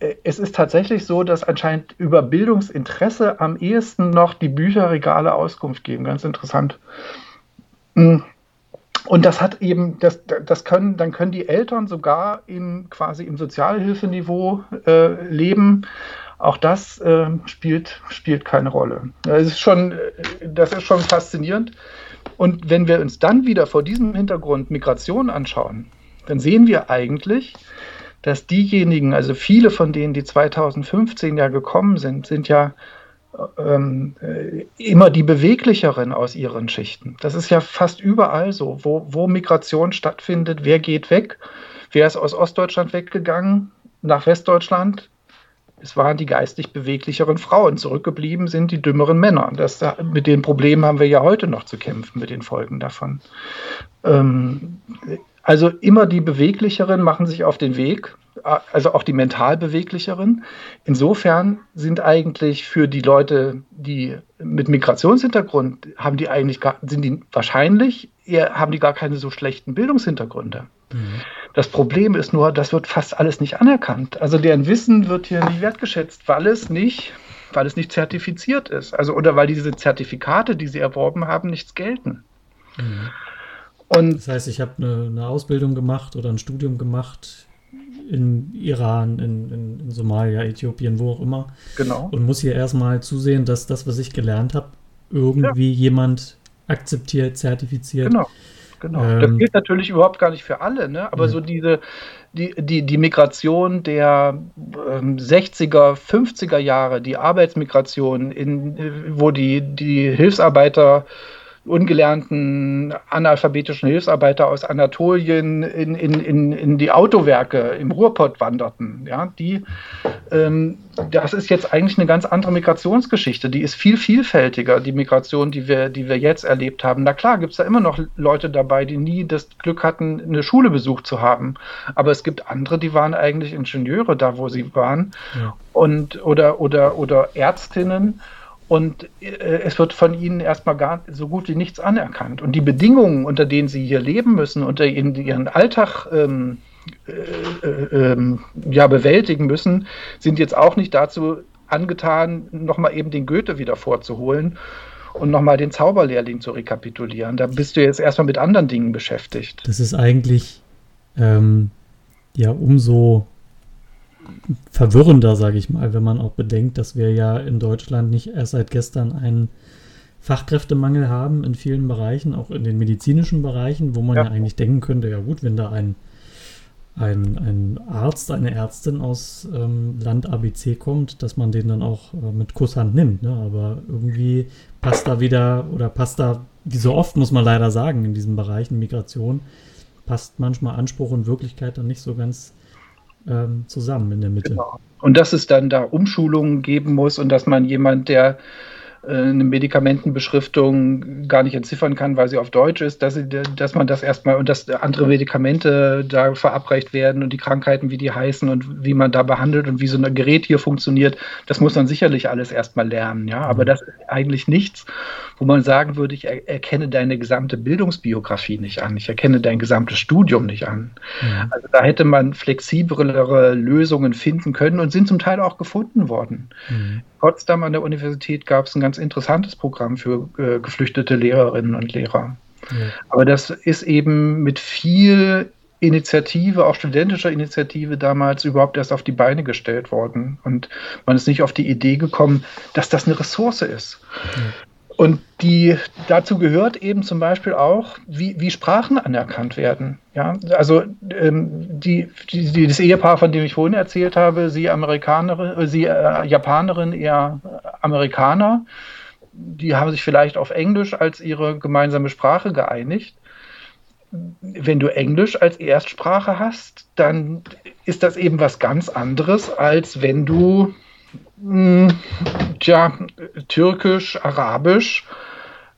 äh, es ist tatsächlich so, dass anscheinend über Bildungsinteresse am ehesten noch die Bücherregale Auskunft geben. Ganz interessant. Mm. Und das hat eben, das, das können, dann können die Eltern sogar im, quasi im Sozialhilfeniveau äh, leben. Auch das äh, spielt, spielt keine Rolle. Das ist schon, äh, das ist schon faszinierend. Und wenn wir uns dann wieder vor diesem Hintergrund Migration anschauen, dann sehen wir eigentlich, dass diejenigen, also viele von denen, die 2015 ja gekommen sind, sind ja ähm, äh, immer die beweglicheren aus ihren Schichten. Das ist ja fast überall so, wo, wo Migration stattfindet, wer geht weg, wer ist aus Ostdeutschland weggegangen nach Westdeutschland, es waren die geistig beweglicheren Frauen. Zurückgeblieben sind die dümmeren Männer. Das, mit den Problemen haben wir ja heute noch zu kämpfen, mit den Folgen davon. Ähm, also immer die beweglicheren machen sich auf den Weg, also auch die mental beweglicheren. Insofern sind eigentlich für die Leute, die mit Migrationshintergrund haben die eigentlich gar, sind die wahrscheinlich eher, haben die gar keine so schlechten Bildungshintergründe. Mhm. Das Problem ist nur, das wird fast alles nicht anerkannt. Also deren Wissen wird hier nicht wertgeschätzt, weil es nicht, weil es nicht zertifiziert ist. Also oder weil diese Zertifikate, die sie erworben haben, nichts gelten. Mhm. Und das heißt, ich habe eine, eine, Ausbildung gemacht oder ein Studium gemacht in Iran, in, in, in, Somalia, Äthiopien, wo auch immer. Genau. Und muss hier erstmal zusehen, dass das, was ich gelernt habe, irgendwie ja. jemand akzeptiert, zertifiziert. Genau. Genau. Ähm, das gilt natürlich überhaupt gar nicht für alle, ne? aber ja. so diese, die, die, die Migration der ähm, 60er, 50er Jahre, die Arbeitsmigration, in, wo die, die Hilfsarbeiter ungelernten analphabetischen Hilfsarbeiter aus Anatolien in, in, in, in die Autowerke im Ruhrpott wanderten. Ja, die, ähm, das ist jetzt eigentlich eine ganz andere Migrationsgeschichte. Die ist viel vielfältiger, die Migration, die wir, die wir jetzt erlebt haben. Na klar, gibt es da immer noch Leute dabei, die nie das Glück hatten, eine Schule besucht zu haben. Aber es gibt andere, die waren eigentlich Ingenieure da, wo sie waren. Ja. Und, oder, oder, oder Ärztinnen und äh, es wird von ihnen erstmal gar so gut wie nichts anerkannt. Und die Bedingungen, unter denen sie hier leben müssen, unter denen ihren Alltag ähm, äh, äh, ähm, ja, bewältigen müssen, sind jetzt auch nicht dazu angetan, nochmal eben den Goethe wieder vorzuholen und nochmal den Zauberlehrling zu rekapitulieren. Da bist du jetzt erstmal mit anderen Dingen beschäftigt. Das ist eigentlich ähm, ja umso verwirrender, sage ich mal, wenn man auch bedenkt, dass wir ja in Deutschland nicht erst seit gestern einen Fachkräftemangel haben in vielen Bereichen, auch in den medizinischen Bereichen, wo man ja, ja eigentlich denken könnte, ja gut, wenn da ein, ein, ein Arzt, eine Ärztin aus ähm, Land ABC kommt, dass man den dann auch äh, mit Kusshand nimmt. Ne? Aber irgendwie passt da wieder, oder passt da, wie so oft muss man leider sagen, in diesen Bereichen Migration, passt manchmal Anspruch und Wirklichkeit dann nicht so ganz ähm, zusammen in der Mitte. Genau. Und dass es dann da Umschulungen geben muss und dass man jemand, der eine Medikamentenbeschriftung gar nicht entziffern kann, weil sie auf Deutsch ist, dass, sie, dass man das erstmal und dass andere Medikamente da verabreicht werden und die Krankheiten, wie die heißen und wie man da behandelt und wie so ein Gerät hier funktioniert, das muss man sicherlich alles erstmal lernen, ja. Aber mhm. das ist eigentlich nichts, wo man sagen würde, ich erkenne deine gesamte Bildungsbiografie nicht an, ich erkenne dein gesamtes Studium nicht an. Mhm. Also da hätte man flexiblere Lösungen finden können und sind zum Teil auch gefunden worden. Mhm. Potsdam an der Universität gab es ein ganz interessantes Programm für äh, geflüchtete Lehrerinnen und Lehrer. Ja. Aber das ist eben mit viel Initiative, auch studentischer Initiative damals überhaupt erst auf die Beine gestellt worden. Und man ist nicht auf die Idee gekommen, dass das eine Ressource ist. Ja. Und die, dazu gehört eben zum Beispiel auch, wie, wie Sprachen anerkannt werden. Ja, also ähm, die, die, das Ehepaar, von dem ich vorhin erzählt habe, sie Amerikanerin, äh, sie äh, Japanerin, eher Amerikaner, die haben sich vielleicht auf Englisch als ihre gemeinsame Sprache geeinigt. Wenn du Englisch als Erstsprache hast, dann ist das eben was ganz anderes, als wenn du tja, Türkisch, Arabisch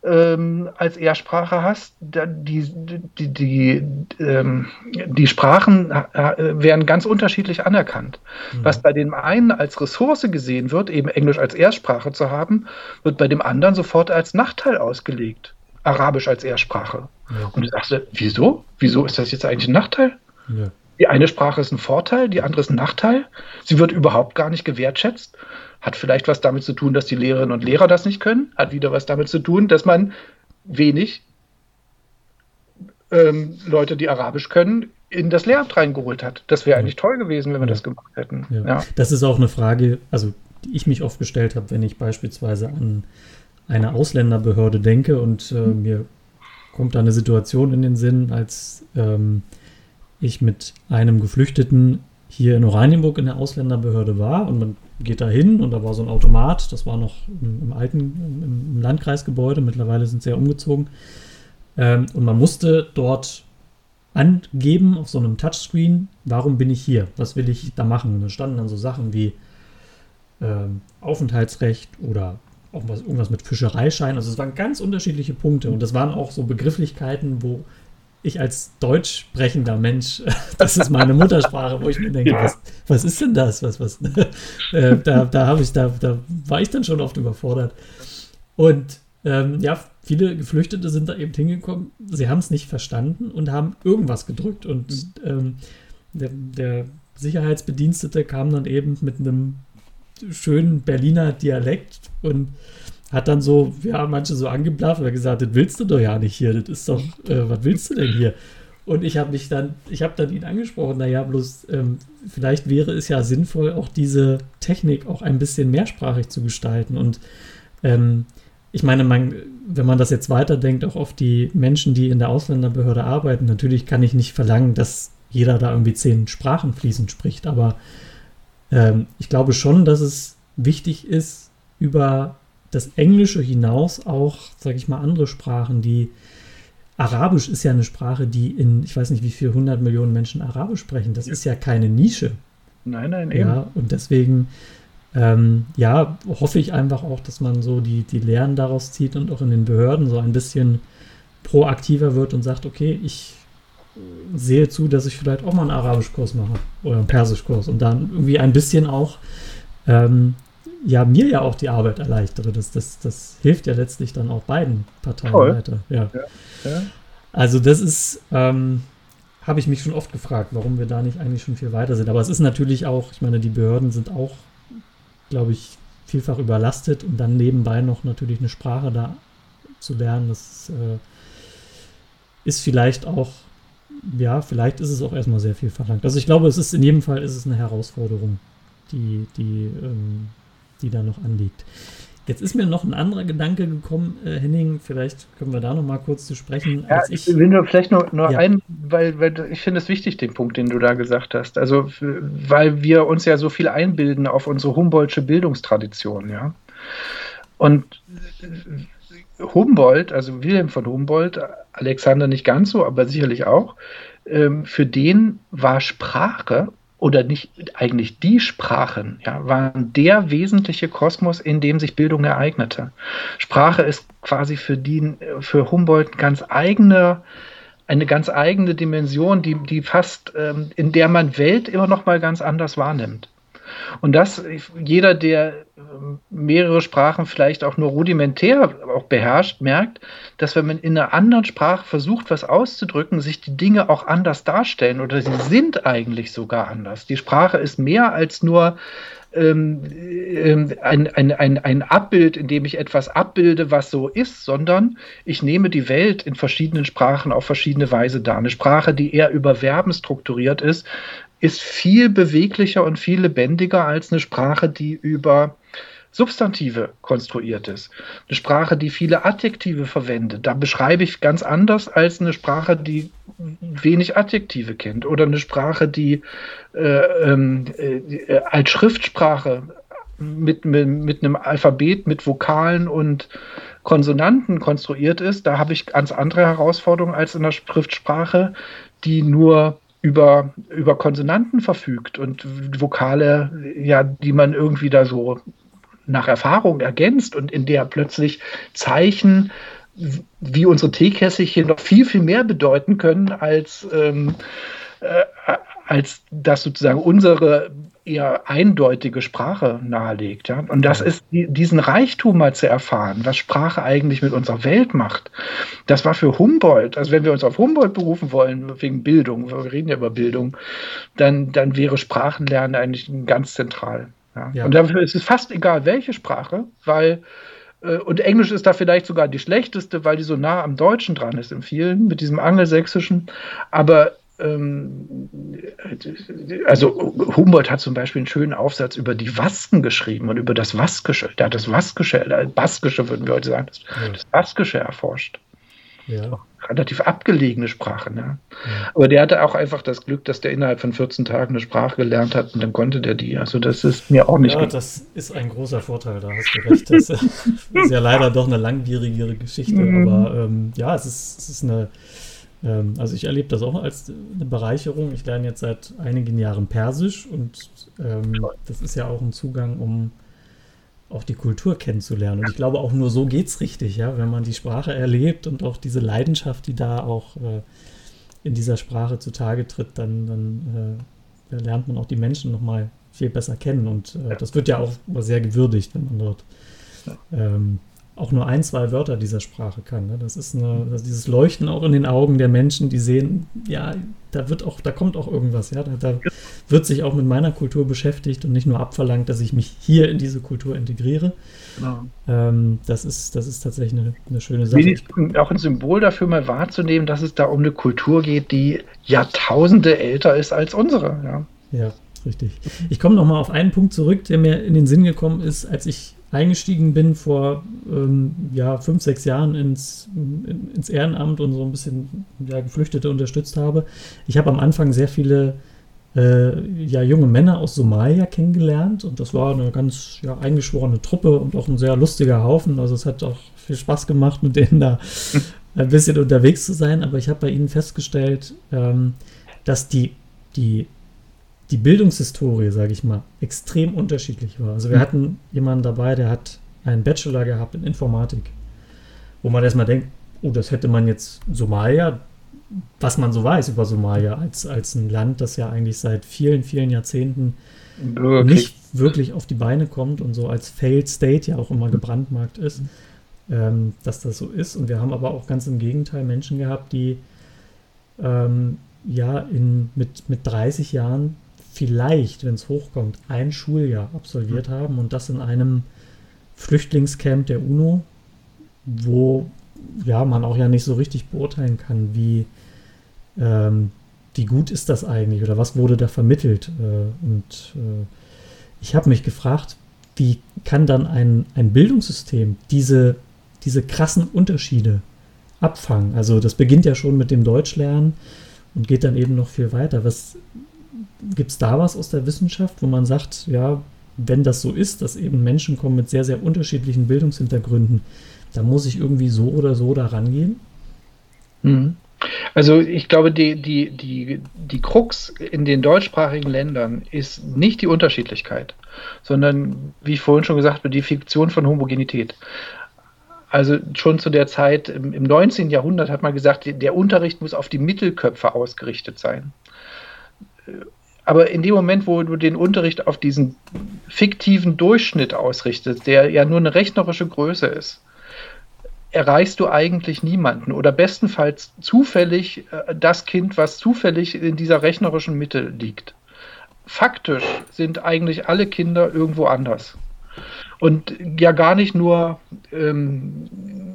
ähm, als Ersprache hast, die, die, die, ähm, die Sprachen werden ganz unterschiedlich anerkannt. Mhm. Was bei dem einen als Ressource gesehen wird, eben Englisch als Erstsprache zu haben, wird bei dem anderen sofort als Nachteil ausgelegt. Arabisch als Erstsprache. Ja. Und du sagst, wieso? Wieso ist das jetzt eigentlich ein Nachteil? Ja. Die eine Sprache ist ein Vorteil, die andere ist ein Nachteil. Sie wird überhaupt gar nicht gewertschätzt. Hat vielleicht was damit zu tun, dass die Lehrerinnen und Lehrer das nicht können. Hat wieder was damit zu tun, dass man wenig ähm, Leute, die Arabisch können, in das Lehramt reingeholt hat. Das wäre ja. eigentlich toll gewesen, wenn wir ja. das gemacht hätten. Ja. ja. Das ist auch eine Frage, also die ich mich oft gestellt habe, wenn ich beispielsweise an eine Ausländerbehörde denke und äh, mhm. mir kommt da eine Situation in den Sinn, als ähm, ich mit einem Geflüchteten hier in Oranienburg in der Ausländerbehörde war und man geht da hin und da war so ein Automat, das war noch im, im alten, im, Landkreisgebäude, mittlerweile sind sie ja umgezogen. Ähm, und man musste dort angeben auf so einem Touchscreen, warum bin ich hier, was will ich da machen. Und da standen dann so Sachen wie ähm, Aufenthaltsrecht oder auch was, irgendwas mit Fischereischein. Also es waren ganz unterschiedliche Punkte und das waren auch so Begrifflichkeiten, wo ich als deutsch sprechender Mensch, das ist meine Muttersprache, wo ich mir denke, ja. was, was ist denn das? Was, was, äh, da da habe ich, da, da war ich dann schon oft überfordert. Und ähm, ja, viele Geflüchtete sind da eben hingekommen, sie haben es nicht verstanden und haben irgendwas gedrückt. Und mhm. ähm, der, der Sicherheitsbedienstete kam dann eben mit einem schönen Berliner Dialekt und hat dann so, ja, manche so angeblafft und gesagt, das willst du doch ja nicht hier, das ist doch, äh, was willst du denn hier? Und ich habe mich dann, ich habe dann ihn angesprochen, naja, bloß ähm, vielleicht wäre es ja sinnvoll, auch diese Technik auch ein bisschen mehrsprachig zu gestalten. Und ähm, ich meine, man, wenn man das jetzt weiterdenkt, auch auf die Menschen, die in der Ausländerbehörde arbeiten, natürlich kann ich nicht verlangen, dass jeder da irgendwie zehn Sprachen fließend spricht, aber ähm, ich glaube schon, dass es wichtig ist, über das Englische hinaus auch, sage ich mal, andere Sprachen, die Arabisch ist ja eine Sprache, die in, ich weiß nicht, wie viele hundert Millionen Menschen Arabisch sprechen. Das ja. ist ja keine Nische. Nein, nein, eben. Ja, und deswegen, ähm, ja, hoffe ich einfach auch, dass man so die, die Lehren daraus zieht und auch in den Behörden so ein bisschen proaktiver wird und sagt, okay, ich sehe zu, dass ich vielleicht auch mal einen Arabischkurs mache oder einen Persischkurs und dann irgendwie ein bisschen auch ähm, ja mir ja auch die Arbeit erleichtere. Das, das, das hilft ja letztlich dann auch beiden Parteien Toll. weiter. Ja. Ja, ja. Also das ist, ähm, habe ich mich schon oft gefragt, warum wir da nicht eigentlich schon viel weiter sind. Aber es ist natürlich auch, ich meine, die Behörden sind auch, glaube ich, vielfach überlastet und dann nebenbei noch natürlich eine Sprache da zu lernen, das äh, ist vielleicht auch ja, vielleicht ist es auch erstmal sehr viel verlangt. Also ich glaube, es ist in jedem Fall ist es eine Herausforderung, die, die, ähm, die da noch anliegt. Jetzt ist mir noch ein anderer Gedanke gekommen, äh, Henning, vielleicht können wir da noch mal kurz zu sprechen. Ja, ich, will nur vielleicht nur, nur ja. ein, weil, weil ich finde es wichtig, den Punkt, den du da gesagt hast. Also, weil wir uns ja so viel einbilden auf unsere Humboldtsche Bildungstradition, ja. Und Humboldt, also Wilhelm von Humboldt, Alexander nicht ganz so, aber sicherlich auch, ähm, für den war Sprache oder nicht eigentlich die Sprachen, ja, waren der wesentliche Kosmos, in dem sich Bildung ereignete. Sprache ist quasi für, die, für Humboldt ganz eigene, eine ganz eigene Dimension, die, die fast, ähm, in der man Welt immer noch mal ganz anders wahrnimmt. Und das, jeder, der ähm, mehrere Sprachen vielleicht auch nur rudimentär auch beherrscht, merkt, dass wenn man in einer anderen Sprache versucht, was auszudrücken, sich die Dinge auch anders darstellen oder sie sind eigentlich sogar anders. Die Sprache ist mehr als nur ähm, ähm, ein, ein, ein, ein Abbild, in dem ich etwas abbilde, was so ist, sondern ich nehme die Welt in verschiedenen Sprachen auf verschiedene Weise dar. Eine Sprache, die eher über Verben strukturiert ist, ist viel beweglicher und viel lebendiger als eine Sprache, die über Substantive konstruiert ist. Eine Sprache, die viele Adjektive verwendet. Da beschreibe ich ganz anders als eine Sprache, die wenig Adjektive kennt. Oder eine Sprache, die äh, ähm, äh, als Schriftsprache mit, mit, mit einem Alphabet, mit Vokalen und Konsonanten konstruiert ist. Da habe ich ganz andere Herausforderungen als in der Schriftsprache, die nur über, über Konsonanten verfügt und Vokale, ja, die man irgendwie da so nach Erfahrung ergänzt und in der plötzlich Zeichen wie unsere Teekässchen noch viel, viel mehr bedeuten können als, ähm, äh, als das sozusagen unsere eher eindeutige Sprache nahelegt. Ja? Und das ist die, diesen Reichtum mal zu erfahren, was Sprache eigentlich mit unserer Welt macht. Das war für Humboldt, also wenn wir uns auf Humboldt berufen wollen, wegen Bildung, wir reden ja über Bildung, dann, dann wäre Sprachenlernen eigentlich ganz zentral. Ja? Ja. Und dafür ist es fast egal, welche Sprache, weil äh, und Englisch ist da vielleicht sogar die schlechteste, weil die so nah am Deutschen dran ist in vielen, mit diesem Angelsächsischen. Aber also Humboldt hat zum Beispiel einen schönen Aufsatz über die Wasken geschrieben und über das Waskische. Der hat das Waskische, das äh, Baskische würden wir heute sagen, das, ja. das Baskische erforscht. Ja. Relativ abgelegene Sprache. Ne? Ja. Aber der hatte auch einfach das Glück, dass der innerhalb von 14 Tagen eine Sprache gelernt hat und dann konnte der die. Also das ist mir auch nicht. Ja, das ist ein großer Vorteil, da hast du recht. Das ist ja leider doch eine langwierigere Geschichte, mhm. aber ähm, ja, es ist, es ist eine ähm, also ich erlebe das auch als eine Bereicherung. Ich lerne jetzt seit einigen Jahren Persisch und ähm, das ist ja auch ein Zugang, um auch die Kultur kennenzulernen. Und ich glaube, auch nur so geht es richtig, ja, wenn man die Sprache erlebt und auch diese Leidenschaft, die da auch äh, in dieser Sprache zutage tritt, dann, dann äh, lernt man auch die Menschen nochmal viel besser kennen. Und äh, das wird ja auch sehr gewürdigt, wenn man dort ähm, auch nur ein, zwei Wörter dieser Sprache kann. Ne? Das ist eine, das dieses Leuchten auch in den Augen der Menschen, die sehen, ja, da wird auch, da kommt auch irgendwas, ja, da, da wird sich auch mit meiner Kultur beschäftigt und nicht nur abverlangt, dass ich mich hier in diese Kultur integriere. Genau. Ähm, das, ist, das ist tatsächlich eine, eine schöne Sache. Auch ein Symbol dafür mal wahrzunehmen, dass es da um eine Kultur geht, die Jahrtausende älter ist als unsere. Ja, ja richtig. Ich komme nochmal auf einen Punkt zurück, der mir in den Sinn gekommen ist, als ich eingestiegen bin vor ähm, ja, fünf, sechs Jahren ins, in, ins Ehrenamt und so ein bisschen ja, Geflüchtete unterstützt habe. Ich habe am Anfang sehr viele äh, ja, junge Männer aus Somalia kennengelernt und das war eine ganz ja, eingeschworene Truppe und auch ein sehr lustiger Haufen. Also es hat auch viel Spaß gemacht, mit denen da ein bisschen unterwegs zu sein. Aber ich habe bei ihnen festgestellt, ähm, dass die, die die Bildungshistorie, sage ich mal, extrem unterschiedlich war. Also wir mhm. hatten jemanden dabei, der hat einen Bachelor gehabt in Informatik, wo man erstmal denkt, oh, das hätte man jetzt Somalia, was man so weiß über Somalia, als, als ein Land, das ja eigentlich seit vielen, vielen Jahrzehnten Bürgerkrieg. nicht wirklich auf die Beine kommt und so als Failed State ja auch immer gebrandmarkt ist, ähm, dass das so ist. Und wir haben aber auch ganz im Gegenteil Menschen gehabt, die ähm, ja in, mit, mit 30 Jahren vielleicht, wenn es hochkommt, ein Schuljahr absolviert mhm. haben und das in einem Flüchtlingscamp der UNO, wo ja man auch ja nicht so richtig beurteilen kann, wie, ähm, wie gut ist das eigentlich oder was wurde da vermittelt. Äh, und äh, ich habe mich gefragt, wie kann dann ein, ein Bildungssystem diese, diese krassen Unterschiede abfangen? Also das beginnt ja schon mit dem Deutschlernen und geht dann eben noch viel weiter. Was, Gibt es da was aus der Wissenschaft, wo man sagt, ja, wenn das so ist, dass eben Menschen kommen mit sehr, sehr unterschiedlichen Bildungshintergründen, da muss ich irgendwie so oder so da rangehen? Mhm. Also ich glaube, die, die, die, die Krux in den deutschsprachigen Ländern ist nicht die Unterschiedlichkeit, sondern, wie ich vorhin schon gesagt habe, die Fiktion von Homogenität. Also schon zu der Zeit im 19. Jahrhundert hat man gesagt, der Unterricht muss auf die Mittelköpfe ausgerichtet sein. Aber in dem Moment, wo du den Unterricht auf diesen fiktiven Durchschnitt ausrichtest, der ja nur eine rechnerische Größe ist, erreichst du eigentlich niemanden oder bestenfalls zufällig äh, das Kind, was zufällig in dieser rechnerischen Mitte liegt. Faktisch sind eigentlich alle Kinder irgendwo anders. Und ja gar nicht nur, ähm,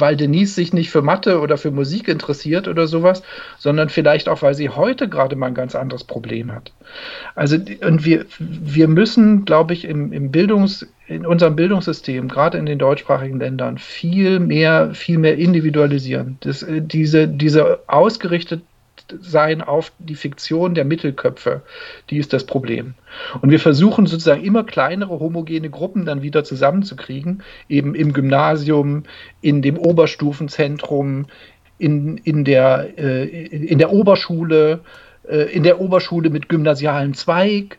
weil Denise sich nicht für Mathe oder für Musik interessiert oder sowas, sondern vielleicht auch, weil sie heute gerade mal ein ganz anderes Problem hat. Also, und wir, wir müssen, glaube ich, im, im Bildungs, in unserem Bildungssystem, gerade in den deutschsprachigen Ländern, viel mehr, viel mehr individualisieren. Das, äh, diese, diese ausgerichtet sein auf die Fiktion der Mittelköpfe. Die ist das Problem. Und wir versuchen sozusagen immer kleinere homogene Gruppen dann wieder zusammenzukriegen, eben im Gymnasium, in dem Oberstufenzentrum, in, in, der, äh, in der Oberschule, äh, in der Oberschule mit gymnasialen Zweig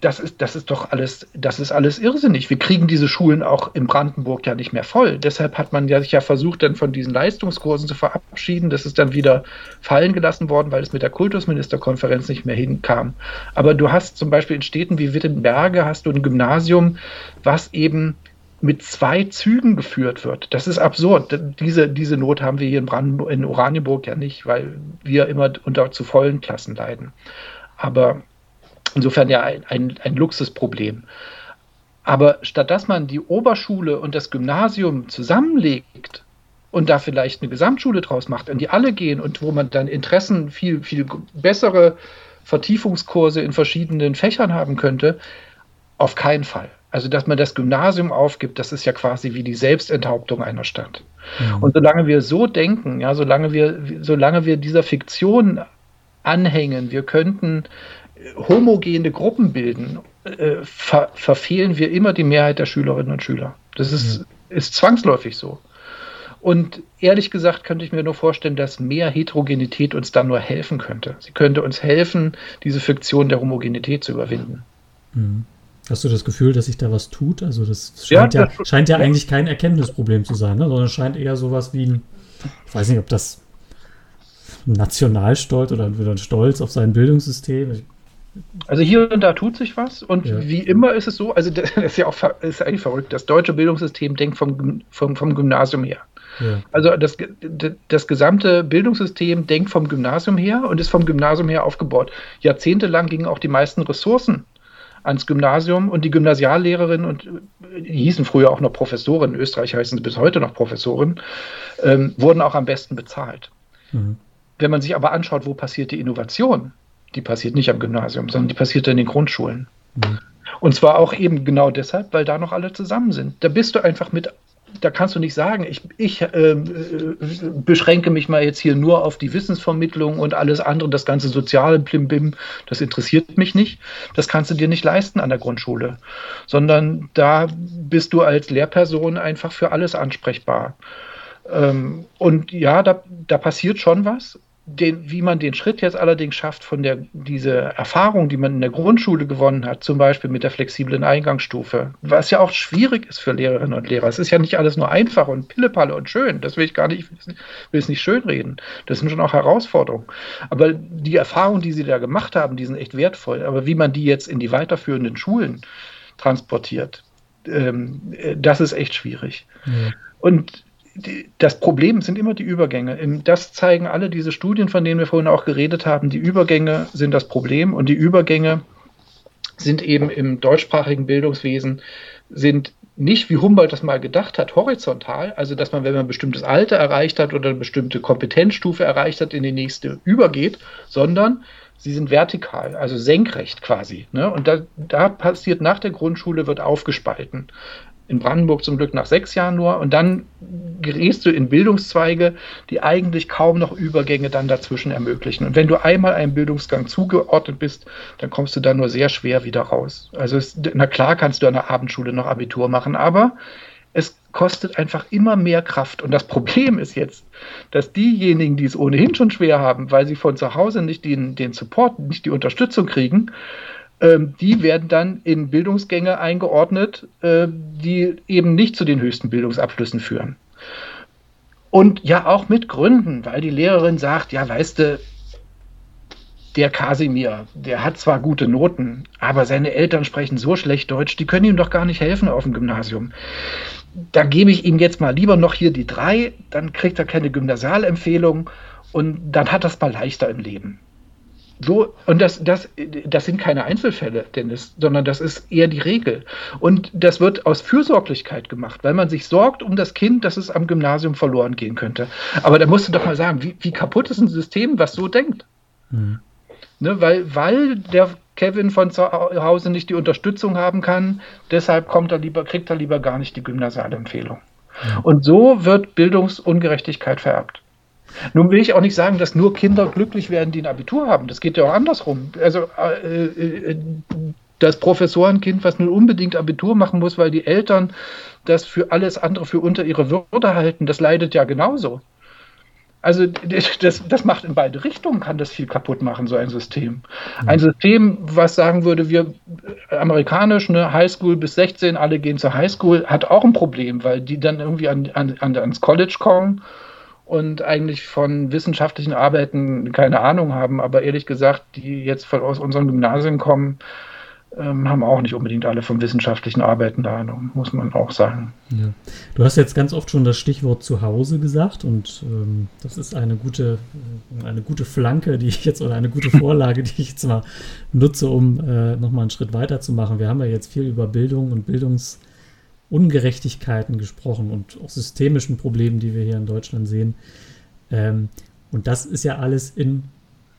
das ist, das ist doch alles, das ist alles irrsinnig. Wir kriegen diese Schulen auch in Brandenburg ja nicht mehr voll. Deshalb hat man ja sich ja versucht, dann von diesen Leistungskursen zu verabschieden. Das ist dann wieder fallen gelassen worden, weil es mit der Kultusministerkonferenz nicht mehr hinkam. Aber du hast zum Beispiel in Städten wie Wittenberge hast du ein Gymnasium, was eben mit zwei Zügen geführt wird. Das ist absurd. Diese, diese Not haben wir hier in Brandenburg, in Oranienburg ja nicht, weil wir immer unter zu vollen Klassen leiden. Aber Insofern ja ein, ein, ein Luxusproblem. Aber statt dass man die Oberschule und das Gymnasium zusammenlegt und da vielleicht eine Gesamtschule draus macht, in die alle gehen und wo man dann Interessen viel, viel bessere Vertiefungskurse in verschiedenen Fächern haben könnte, auf keinen Fall. Also, dass man das Gymnasium aufgibt, das ist ja quasi wie die Selbstenthauptung einer Stadt. Mhm. Und solange wir so denken, ja, solange wir, solange wir dieser Fiktion anhängen, wir könnten homogene Gruppen bilden, äh, ver verfehlen wir immer die Mehrheit der Schülerinnen und Schüler. Das ist, ja. ist zwangsläufig so. Und ehrlich gesagt könnte ich mir nur vorstellen, dass mehr Heterogenität uns dann nur helfen könnte. Sie könnte uns helfen, diese Fiktion der Homogenität zu überwinden. Mhm. Hast du das Gefühl, dass sich da was tut? Also das scheint ja, ja scheint ja, eigentlich kein Erkenntnisproblem zu sein, ne? sondern scheint eher sowas wie ein, ich weiß nicht, ob das Nationalstolz oder wieder Stolz auf sein Bildungssystem. Ich also hier und da tut sich was und ja. wie immer ist es so, also das ist ja auch ist eigentlich verrückt, das deutsche Bildungssystem denkt vom, vom, vom Gymnasium her. Ja. Also das, das gesamte Bildungssystem denkt vom Gymnasium her und ist vom Gymnasium her aufgebaut. Jahrzehntelang gingen auch die meisten Ressourcen ans Gymnasium und die Gymnasiallehrerinnen und die hießen früher auch noch Professoren, in Österreich heißen sie bis heute noch Professoren, ähm, wurden auch am besten bezahlt. Mhm. Wenn man sich aber anschaut, wo passiert die Innovation, die passiert nicht am Gymnasium, sondern die passiert in den Grundschulen. Mhm. Und zwar auch eben genau deshalb, weil da noch alle zusammen sind. Da bist du einfach mit, da kannst du nicht sagen, ich, ich äh, beschränke mich mal jetzt hier nur auf die Wissensvermittlung und alles andere, das ganze soziale Plimbim, das interessiert mich nicht. Das kannst du dir nicht leisten an der Grundschule, sondern da bist du als Lehrperson einfach für alles ansprechbar. Ähm, und ja, da, da passiert schon was den, wie man den Schritt jetzt allerdings schafft von der, diese Erfahrung, die man in der Grundschule gewonnen hat, zum Beispiel mit der flexiblen Eingangsstufe, was ja auch schwierig ist für Lehrerinnen und Lehrer. Es ist ja nicht alles nur einfach und Pillepalle und schön. Das will ich gar nicht, will es nicht schönreden. Das sind schon auch Herausforderungen. Aber die Erfahrungen, die sie da gemacht haben, die sind echt wertvoll. Aber wie man die jetzt in die weiterführenden Schulen transportiert, ähm, das ist echt schwierig. Ja. Und das Problem sind immer die Übergänge. Das zeigen alle diese Studien, von denen wir vorhin auch geredet haben. Die Übergänge sind das Problem und die Übergänge sind eben im deutschsprachigen Bildungswesen sind nicht, wie Humboldt das mal gedacht hat, horizontal, also dass man, wenn man ein bestimmtes Alter erreicht hat oder eine bestimmte Kompetenzstufe erreicht hat, in die nächste übergeht, sondern sie sind vertikal, also senkrecht quasi. Ne? Und da, da passiert nach der Grundschule, wird aufgespalten in Brandenburg zum Glück nach sechs Jahren nur. Und dann gerätst du in Bildungszweige, die eigentlich kaum noch Übergänge dann dazwischen ermöglichen. Und wenn du einmal einem Bildungsgang zugeordnet bist, dann kommst du da nur sehr schwer wieder raus. Also es, na klar kannst du an der Abendschule noch Abitur machen, aber es kostet einfach immer mehr Kraft. Und das Problem ist jetzt, dass diejenigen, die es ohnehin schon schwer haben, weil sie von zu Hause nicht den, den Support, nicht die Unterstützung kriegen, ähm, die werden dann in Bildungsgänge eingeordnet, äh, die eben nicht zu den höchsten Bildungsabschlüssen führen. Und ja, auch mit Gründen, weil die Lehrerin sagt, ja, weißt du, der Kasimir, der hat zwar gute Noten, aber seine Eltern sprechen so schlecht Deutsch, die können ihm doch gar nicht helfen auf dem Gymnasium. Da gebe ich ihm jetzt mal lieber noch hier die drei, dann kriegt er keine Gymnasialempfehlung und dann hat es mal leichter im Leben. So, und das, das, das sind keine Einzelfälle, Dennis, sondern das ist eher die Regel. Und das wird aus Fürsorglichkeit gemacht, weil man sich sorgt um das Kind, dass es am Gymnasium verloren gehen könnte. Aber da musst du doch mal sagen, wie, wie kaputt ist ein System, was so denkt? Mhm. Ne, weil, weil der Kevin von zu Hause nicht die Unterstützung haben kann, deshalb kommt er lieber, kriegt er lieber gar nicht die gymnasiale Empfehlung. Mhm. Und so wird Bildungsungerechtigkeit vererbt. Nun will ich auch nicht sagen, dass nur Kinder glücklich werden, die ein Abitur haben. Das geht ja auch andersrum. Also äh, äh, das Professorenkind, was nun unbedingt Abitur machen muss, weil die Eltern das für alles andere für unter ihre Würde halten, das leidet ja genauso. Also das, das macht in beide Richtungen, kann das viel kaputt machen, so ein System. Mhm. Ein System, was sagen würde, wir amerikanisch, ne, Highschool bis 16, alle gehen zur Highschool, hat auch ein Problem, weil die dann irgendwie an, an, ans College kommen und eigentlich von wissenschaftlichen Arbeiten keine Ahnung haben, aber ehrlich gesagt, die jetzt aus unseren Gymnasien kommen, ähm, haben auch nicht unbedingt alle von wissenschaftlichen Arbeiten Ahnung, muss man auch sagen. Ja. Du hast jetzt ganz oft schon das Stichwort Zuhause gesagt und ähm, das ist eine gute, eine gute Flanke, die ich jetzt oder eine gute Vorlage, die ich jetzt mal nutze, um äh, nochmal einen Schritt weiter zu machen. Wir haben ja jetzt viel über Bildung und Bildungs- Ungerechtigkeiten gesprochen und auch systemischen Problemen, die wir hier in Deutschland sehen. Ähm, und das ist ja alles in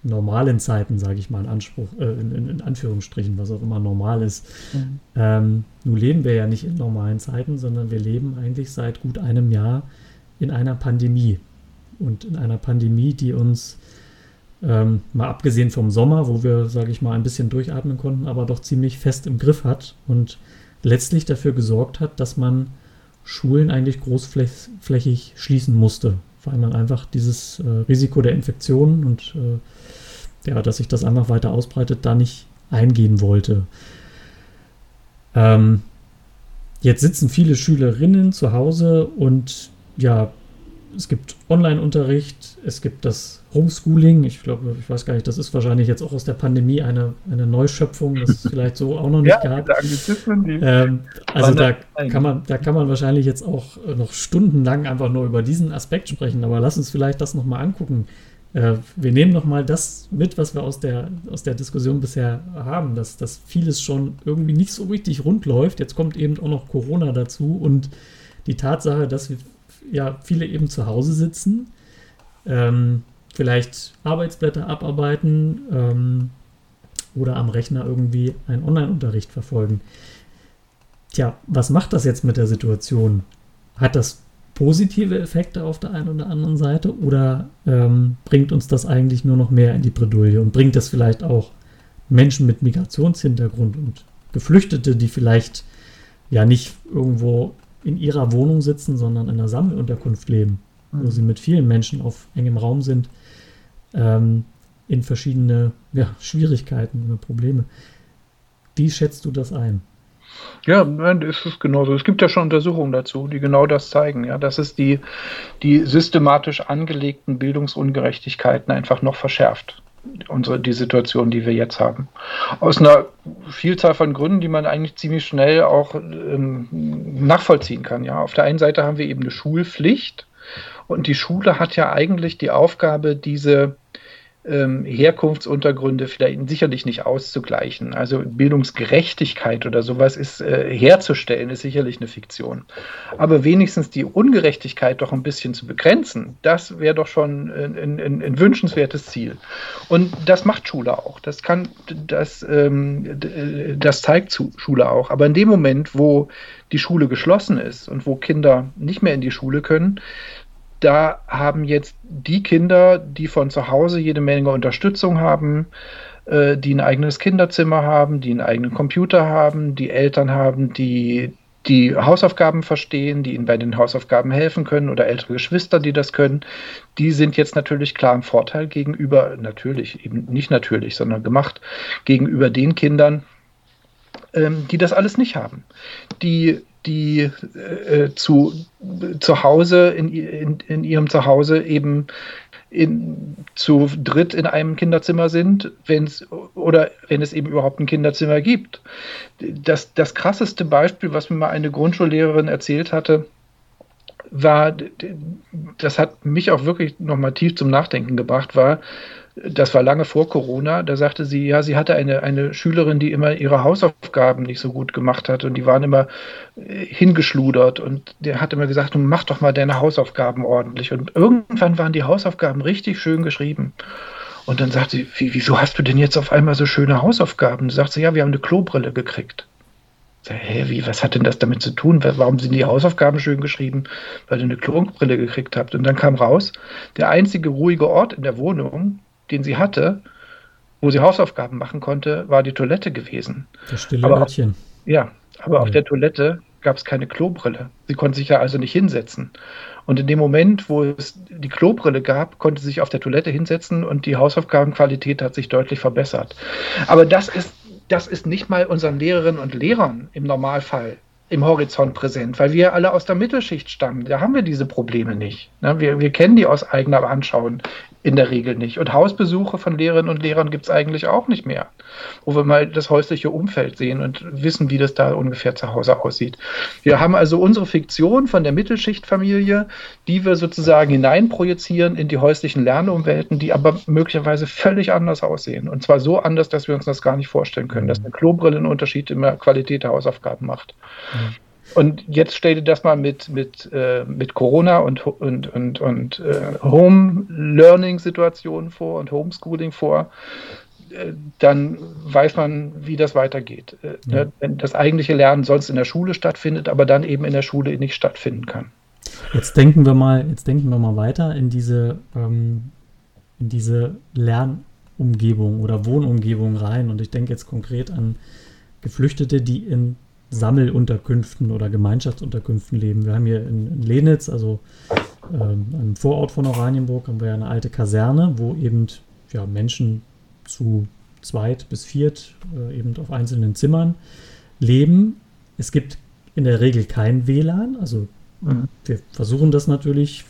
normalen Zeiten, sage ich mal in, Anspruch, äh, in, in, Anführungsstrichen, was auch immer normal ist. Mhm. Ähm, nun leben wir ja nicht in normalen Zeiten, sondern wir leben eigentlich seit gut einem Jahr in einer Pandemie. Und in einer Pandemie, die uns ähm, mal abgesehen vom Sommer, wo wir, sage ich mal, ein bisschen durchatmen konnten, aber doch ziemlich fest im Griff hat und letztlich dafür gesorgt hat, dass man Schulen eigentlich großflächig schließen musste, weil man einfach dieses äh, Risiko der Infektionen und äh, ja, dass sich das einfach weiter ausbreitet, da nicht eingehen wollte. Ähm, jetzt sitzen viele Schülerinnen zu Hause und ja, es gibt Online-Unterricht, es gibt das Homeschooling. Ich glaube, ich weiß gar nicht, das ist wahrscheinlich jetzt auch aus der Pandemie eine, eine Neuschöpfung, das es vielleicht so auch noch nicht ja, gab. Ähm, also da kann, man, da kann man wahrscheinlich jetzt auch noch stundenlang einfach nur über diesen Aspekt sprechen, aber lass uns vielleicht das nochmal angucken. Äh, wir nehmen nochmal das mit, was wir aus der, aus der Diskussion bisher haben, dass, dass vieles schon irgendwie nicht so richtig rund läuft. Jetzt kommt eben auch noch Corona dazu und die Tatsache, dass wir ja viele eben zu Hause sitzen, ähm, vielleicht Arbeitsblätter abarbeiten ähm, oder am Rechner irgendwie einen Online-Unterricht verfolgen. Tja, was macht das jetzt mit der Situation? Hat das positive Effekte auf der einen oder anderen Seite oder ähm, bringt uns das eigentlich nur noch mehr in die Bredouille und bringt das vielleicht auch Menschen mit Migrationshintergrund und Geflüchtete, die vielleicht ja nicht irgendwo in ihrer Wohnung sitzen, sondern in einer Sammelunterkunft leben, mhm. wo sie mit vielen Menschen auf engem Raum sind, ähm, in verschiedene ja, Schwierigkeiten oder Probleme. Wie schätzt du das ein? Ja, ist es genauso. Es gibt ja schon Untersuchungen dazu, die genau das zeigen, ja, dass es die, die systematisch angelegten Bildungsungerechtigkeiten einfach noch verschärft unsere, die Situation, die wir jetzt haben. Aus einer Vielzahl von Gründen, die man eigentlich ziemlich schnell auch ähm, nachvollziehen kann. Ja, auf der einen Seite haben wir eben eine Schulpflicht und die Schule hat ja eigentlich die Aufgabe, diese ähm, Herkunftsuntergründe vielleicht sicherlich nicht auszugleichen. Also Bildungsgerechtigkeit oder sowas ist äh, herzustellen, ist sicherlich eine Fiktion. Aber wenigstens die Ungerechtigkeit doch ein bisschen zu begrenzen, das wäre doch schon ein, ein, ein, wünschenswertes Ziel. Und das macht Schule auch. Das kann, das, ähm, das zeigt Schule auch. Aber in dem Moment, wo die Schule geschlossen ist und wo Kinder nicht mehr in die Schule können, da haben jetzt die Kinder, die von zu Hause jede Menge Unterstützung haben, äh, die ein eigenes Kinderzimmer haben, die einen eigenen Computer haben, die Eltern haben, die die Hausaufgaben verstehen, die ihnen bei den Hausaufgaben helfen können oder ältere Geschwister, die das können, die sind jetzt natürlich klar im Vorteil gegenüber, natürlich, eben nicht natürlich, sondern gemacht, gegenüber den Kindern, ähm, die das alles nicht haben. Die die äh, zu, zu Hause, in, in, in ihrem Zuhause eben in, zu dritt in einem Kinderzimmer sind, wenn es oder wenn es eben überhaupt ein Kinderzimmer gibt. Das, das krasseste Beispiel, was mir mal eine Grundschullehrerin erzählt hatte, war, das hat mich auch wirklich nochmal tief zum Nachdenken gebracht, war, das war lange vor Corona, da sagte sie, ja, sie hatte eine, eine Schülerin, die immer ihre Hausaufgaben nicht so gut gemacht hat und die waren immer äh, hingeschludert und der hat immer gesagt, mach doch mal deine Hausaufgaben ordentlich. Und irgendwann waren die Hausaufgaben richtig schön geschrieben. Und dann sagt sie, wieso hast du denn jetzt auf einmal so schöne Hausaufgaben? Sagt sie, ja, wir haben eine Klobrille gekriegt. Sag, hä, wie, was hat denn das damit zu tun? Warum sind die Hausaufgaben schön geschrieben? Weil ihr eine Klobrille gekriegt habt. Und dann kam raus, der einzige ruhige Ort in der Wohnung den sie hatte, wo sie Hausaufgaben machen konnte, war die Toilette gewesen. Das stille aber Örtchen. Auf, ja, aber ja. auf der Toilette gab es keine Klobrille. Sie konnte sich ja also nicht hinsetzen. Und in dem Moment, wo es die Klobrille gab, konnte sie sich auf der Toilette hinsetzen und die Hausaufgabenqualität hat sich deutlich verbessert. Aber das ist, das ist nicht mal unseren Lehrerinnen und Lehrern im Normalfall im Horizont präsent, weil wir alle aus der Mittelschicht stammen. Da haben wir diese Probleme nicht. Ne? Wir, wir kennen die aus eigener Anschauung in der Regel nicht. Und Hausbesuche von Lehrerinnen und Lehrern gibt es eigentlich auch nicht mehr, wo wir mal das häusliche Umfeld sehen und wissen, wie das da ungefähr zu Hause aussieht. Wir haben also unsere Fiktion von der Mittelschichtfamilie, die wir sozusagen hineinprojizieren in die häuslichen Lernumwelten, die aber möglicherweise völlig anders aussehen. Und zwar so anders, dass wir uns das gar nicht vorstellen können, dass eine Klobrille einen Unterschied in der Qualität der Hausaufgaben macht. Mhm. Und jetzt stell dir das mal mit, mit, äh, mit Corona und, und, und, und äh, Home-Learning-Situationen vor und Homeschooling vor. Äh, dann weiß man, wie das weitergeht. Äh, ja. Wenn das eigentliche Lernen sonst in der Schule stattfindet, aber dann eben in der Schule nicht stattfinden kann. Jetzt denken wir mal, jetzt denken wir mal weiter in diese, ähm, in diese Lernumgebung oder Wohnumgebung rein. Und ich denke jetzt konkret an Geflüchtete, die in Sammelunterkünften oder Gemeinschaftsunterkünften leben. Wir haben hier in, in Lenitz, also ähm, im Vorort von Oranienburg, haben wir eine alte Kaserne, wo eben ja, Menschen zu zweit bis viert äh, eben auf einzelnen Zimmern leben. Es gibt in der Regel kein WLAN, also mhm. wir versuchen das natürlich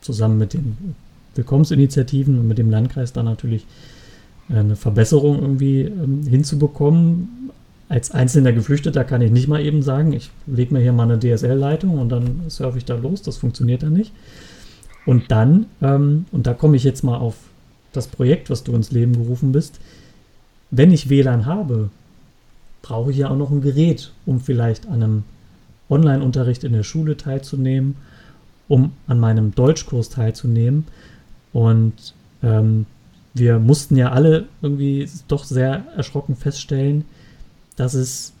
zusammen mit den Willkommensinitiativen und mit dem Landkreis dann natürlich eine Verbesserung irgendwie ähm, hinzubekommen. Als einzelner Geflüchteter kann ich nicht mal eben sagen, ich lege mir hier mal eine DSL-Leitung und dann surfe ich da los. Das funktioniert dann nicht. Und dann, ähm, und da komme ich jetzt mal auf das Projekt, was du ins Leben gerufen bist, wenn ich WLAN habe, brauche ich ja auch noch ein Gerät, um vielleicht an einem Online-Unterricht in der Schule teilzunehmen, um an meinem Deutschkurs teilzunehmen. Und ähm, wir mussten ja alle irgendwie doch sehr erschrocken feststellen, dass es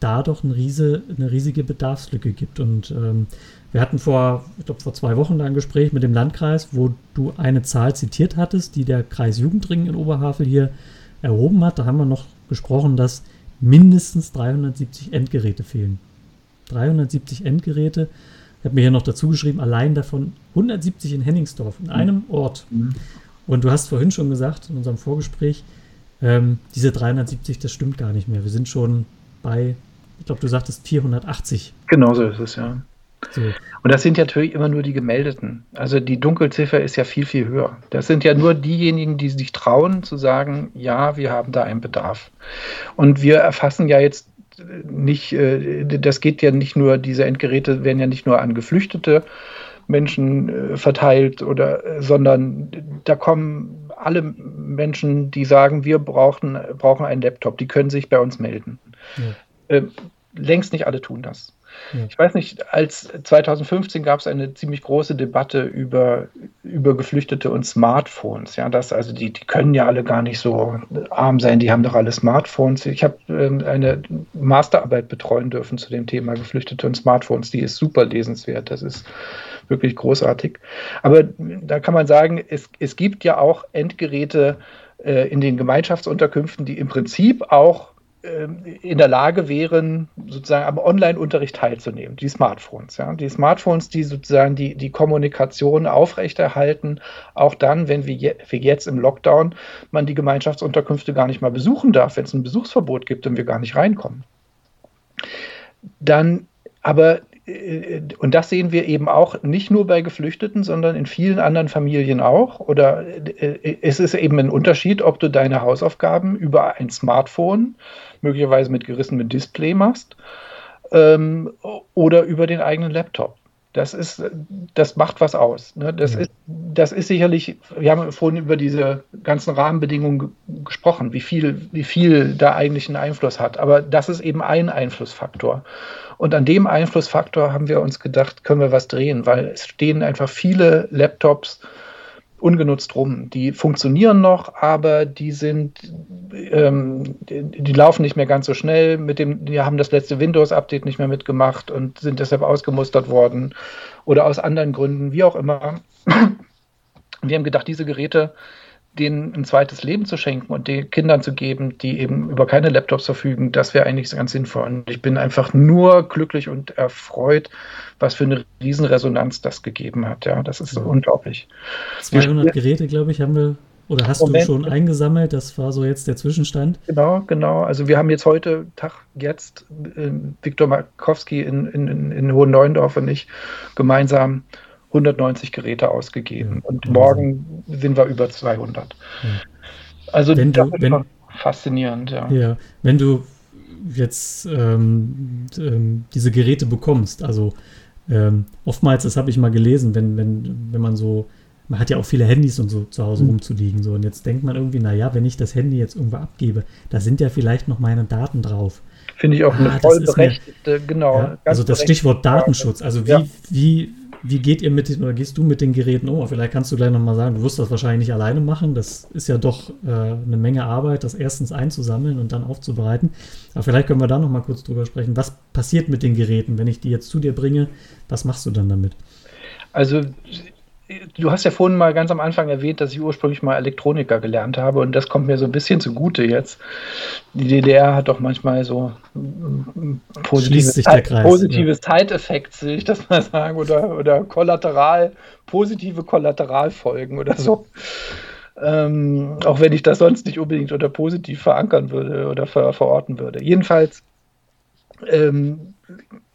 da doch eine, riese, eine riesige Bedarfslücke gibt. Und ähm, wir hatten vor, ich glaube, vor zwei Wochen da ein Gespräch mit dem Landkreis, wo du eine Zahl zitiert hattest, die der Kreis Jugendring in Oberhavel hier erhoben hat. Da haben wir noch gesprochen, dass mindestens 370 Endgeräte fehlen. 370 Endgeräte. Ich habe mir hier noch dazu geschrieben, allein davon 170 in Henningsdorf, in einem Ort. Mhm. Und du hast vorhin schon gesagt, in unserem Vorgespräch, ähm, diese 370, das stimmt gar nicht mehr. Wir sind schon bei, ich glaube, du sagtest 480. Genau so ist es, ja. So. Und das sind ja natürlich immer nur die Gemeldeten. Also die Dunkelziffer ist ja viel, viel höher. Das sind ja nur diejenigen, die sich trauen zu sagen, ja, wir haben da einen Bedarf. Und wir erfassen ja jetzt nicht, äh, das geht ja nicht nur, diese Endgeräte werden ja nicht nur an Geflüchtete Menschen äh, verteilt oder, äh, sondern da kommen alle Menschen, die sagen, wir brauchen, brauchen einen Laptop, die können sich bei uns melden. Ja. längst nicht alle tun das. Ja. Ich weiß nicht, als 2015 gab es eine ziemlich große Debatte über, über Geflüchtete und Smartphones. Ja, das, also die, die können ja alle gar nicht so arm sein, die haben doch alle Smartphones. Ich habe ähm, eine Masterarbeit betreuen dürfen zu dem Thema Geflüchtete und Smartphones, die ist super lesenswert. Das ist wirklich großartig. Aber da kann man sagen, es, es gibt ja auch Endgeräte äh, in den Gemeinschaftsunterkünften, die im Prinzip auch in der Lage wären, sozusagen am Online-Unterricht teilzunehmen, die Smartphones. Ja? Die Smartphones, die sozusagen die, die Kommunikation aufrechterhalten, auch dann, wenn wir je, wie jetzt im Lockdown man die Gemeinschaftsunterkünfte gar nicht mal besuchen darf, wenn es ein Besuchsverbot gibt und wir gar nicht reinkommen. Dann aber und das sehen wir eben auch nicht nur bei Geflüchteten, sondern in vielen anderen Familien auch. Oder äh, es ist eben ein Unterschied, ob du deine Hausaufgaben über ein Smartphone, möglicherweise mit gerissenem Display machst, ähm, oder über den eigenen Laptop. Das ist, das macht was aus. Ne? Das, ja. ist, das ist sicherlich, wir haben vorhin über diese ganzen Rahmenbedingungen gesprochen, wie viel, wie viel da eigentlich einen Einfluss hat. Aber das ist eben ein Einflussfaktor. Und an dem Einflussfaktor haben wir uns gedacht, können wir was drehen, weil es stehen einfach viele Laptops ungenutzt rum. Die funktionieren noch, aber die sind, ähm, die, die, laufen nicht mehr ganz so schnell. Mit dem, die haben das letzte Windows-Update nicht mehr mitgemacht und sind deshalb ausgemustert worden oder aus anderen Gründen, wie auch immer. Wir haben gedacht, diese Geräte denen ein zweites Leben zu schenken und den Kindern zu geben, die eben über keine Laptops verfügen, das wäre eigentlich ganz sinnvoll. Und ich bin einfach nur glücklich und erfreut, was für eine Riesenresonanz das gegeben hat. Ja, das ist so unglaublich. 200 Geräte, glaube ich, haben wir oder hast Moment. du schon eingesammelt? Das war so jetzt der Zwischenstand. Genau, genau. Also wir haben jetzt heute Tag jetzt äh, Viktor Markowski in, in, in Hohen Neuendorf und ich gemeinsam 190 Geräte ausgegeben ja, und morgen sind wir über 200. Ja. Also wenn das du, ist wenn, faszinierend, ja. Ja, wenn du jetzt ähm, ähm, diese Geräte bekommst, also ähm, oftmals, das habe ich mal gelesen, wenn, wenn, wenn man so, man hat ja auch viele Handys und so zu Hause mhm. rumzuliegen, so und jetzt denkt man irgendwie, naja, wenn ich das Handy jetzt irgendwo abgebe, da sind ja vielleicht noch meine Daten drauf. Finde ich auch ah, eine voll berechtigte, genau. Ja, also das Stichwort Datenschutz, also wie, ja. wie wie geht ihr mit oder gehst du mit den Geräten um? Vielleicht kannst du gleich nochmal sagen, du wirst das wahrscheinlich nicht alleine machen. Das ist ja doch äh, eine Menge Arbeit, das erstens einzusammeln und dann aufzubereiten. Aber vielleicht können wir da nochmal kurz drüber sprechen. Was passiert mit den Geräten, wenn ich die jetzt zu dir bringe? Was machst du dann damit? Also du hast ja vorhin mal ganz am Anfang erwähnt, dass ich ursprünglich mal Elektroniker gelernt habe und das kommt mir so ein bisschen zugute jetzt. Die DDR hat doch manchmal so positives, positives ja. Side-Effects, will ich das mal sagen, oder, oder Kollateral, positive Kollateralfolgen oder so. Ähm, auch wenn ich das sonst nicht unbedingt unter positiv verankern würde oder ver verorten würde. Jedenfalls ähm,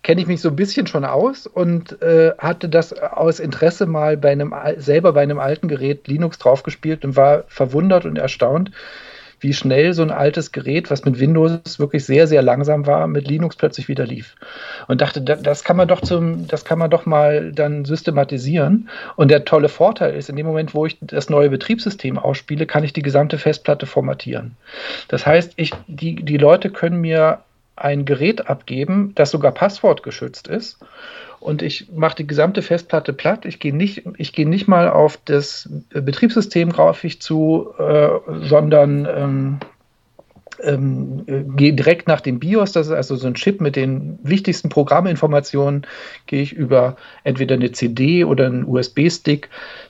kenne ich mich so ein bisschen schon aus und äh, hatte das aus Interesse mal bei einem selber bei einem alten Gerät Linux draufgespielt und war verwundert und erstaunt, wie schnell so ein altes Gerät, was mit Windows wirklich sehr, sehr langsam war, mit Linux plötzlich wieder lief. Und dachte, das kann man doch zum, das kann man doch mal dann systematisieren. Und der tolle Vorteil ist, in dem Moment, wo ich das neue Betriebssystem ausspiele, kann ich die gesamte Festplatte formatieren. Das heißt, ich, die, die Leute können mir ein Gerät abgeben, das sogar passwortgeschützt ist. Und ich mache die gesamte Festplatte platt. Ich gehe nicht, ich nicht mal auf das Betriebssystem grafisch zu, äh, sondern ähm, ähm, gehe direkt nach dem BIOS, das ist also so ein Chip mit den wichtigsten Programminformationen, gehe ich über entweder eine CD oder einen USB-Stick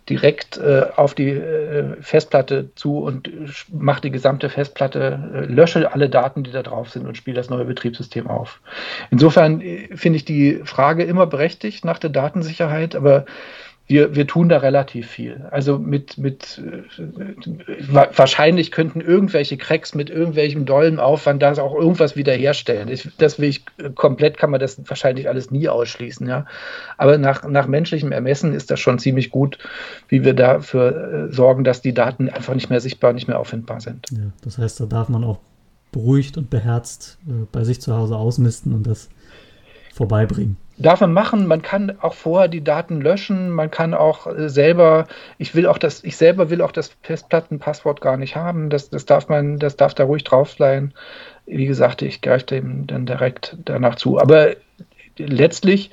direkt äh, auf die äh, Festplatte zu und mache die gesamte Festplatte, äh, lösche alle Daten, die da drauf sind und spiele das neue Betriebssystem auf. Insofern äh, finde ich die Frage immer berechtigt nach der Datensicherheit, aber wir, wir tun da relativ viel. Also mit, mit äh, wahrscheinlich könnten irgendwelche Cracks mit irgendwelchem dollen Aufwand da auch irgendwas wiederherstellen. Ich, das will ich komplett kann man das wahrscheinlich alles nie ausschließen, ja. Aber nach, nach menschlichem Ermessen ist das schon ziemlich gut, wie wir dafür äh, sorgen, dass die Daten einfach nicht mehr sichtbar, nicht mehr auffindbar sind. Ja, das heißt, da darf man auch beruhigt und beherzt äh, bei sich zu Hause ausmisten und das vorbeibringen darf man machen. Man kann auch vorher die Daten löschen. Man kann auch äh, selber, ich will auch das, ich selber will auch das Festplattenpasswort gar nicht haben. Das, das darf man, das darf da ruhig drauf sein. Wie gesagt, ich greife dem dann direkt danach zu. Aber letztlich,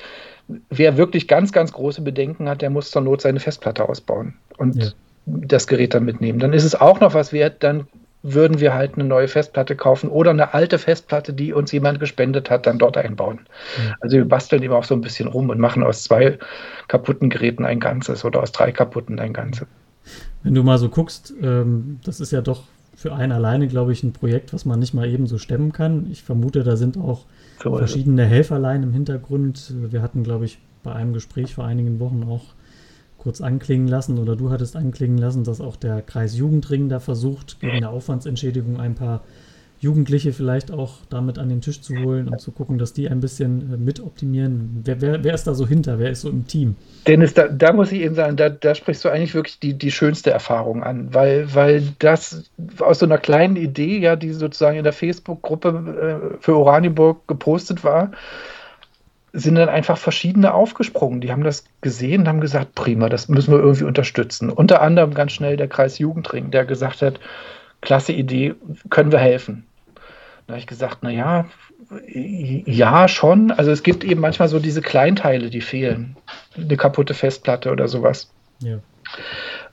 wer wirklich ganz, ganz große Bedenken hat, der muss zur Not seine Festplatte ausbauen und ja. das Gerät dann mitnehmen. Dann ist es auch noch was wert, dann würden wir halt eine neue Festplatte kaufen oder eine alte Festplatte, die uns jemand gespendet hat, dann dort einbauen. Mhm. Also wir basteln eben auch so ein bisschen rum und machen aus zwei kaputten Geräten ein Ganzes oder aus drei kaputten ein Ganzes. Wenn du mal so guckst, ähm, das ist ja doch für einen alleine, glaube ich, ein Projekt, was man nicht mal eben so stemmen kann. Ich vermute, da sind auch so verschiedene Helferlein im Hintergrund. Wir hatten, glaube ich, bei einem Gespräch vor einigen Wochen auch kurz anklingen lassen oder du hattest anklingen lassen, dass auch der Kreis Jugendring da versucht, gegen eine Aufwandsentschädigung ein paar Jugendliche vielleicht auch damit an den Tisch zu holen und zu gucken, dass die ein bisschen äh, mit optimieren. Wer, wer, wer ist da so hinter? Wer ist so im Team? Dennis, da, da muss ich eben sagen, da, da sprichst du eigentlich wirklich die, die schönste Erfahrung an, weil, weil das aus so einer kleinen Idee, ja, die sozusagen in der Facebook-Gruppe äh, für Oranienburg gepostet war, sind dann einfach verschiedene aufgesprungen. Die haben das gesehen und haben gesagt, prima, das müssen wir irgendwie unterstützen. Unter anderem ganz schnell der Kreis Jugendring, der gesagt hat, klasse Idee, können wir helfen. Da habe ich gesagt, naja, ja, schon. Also es gibt eben manchmal so diese Kleinteile, die fehlen. Eine kaputte Festplatte oder sowas. Ja.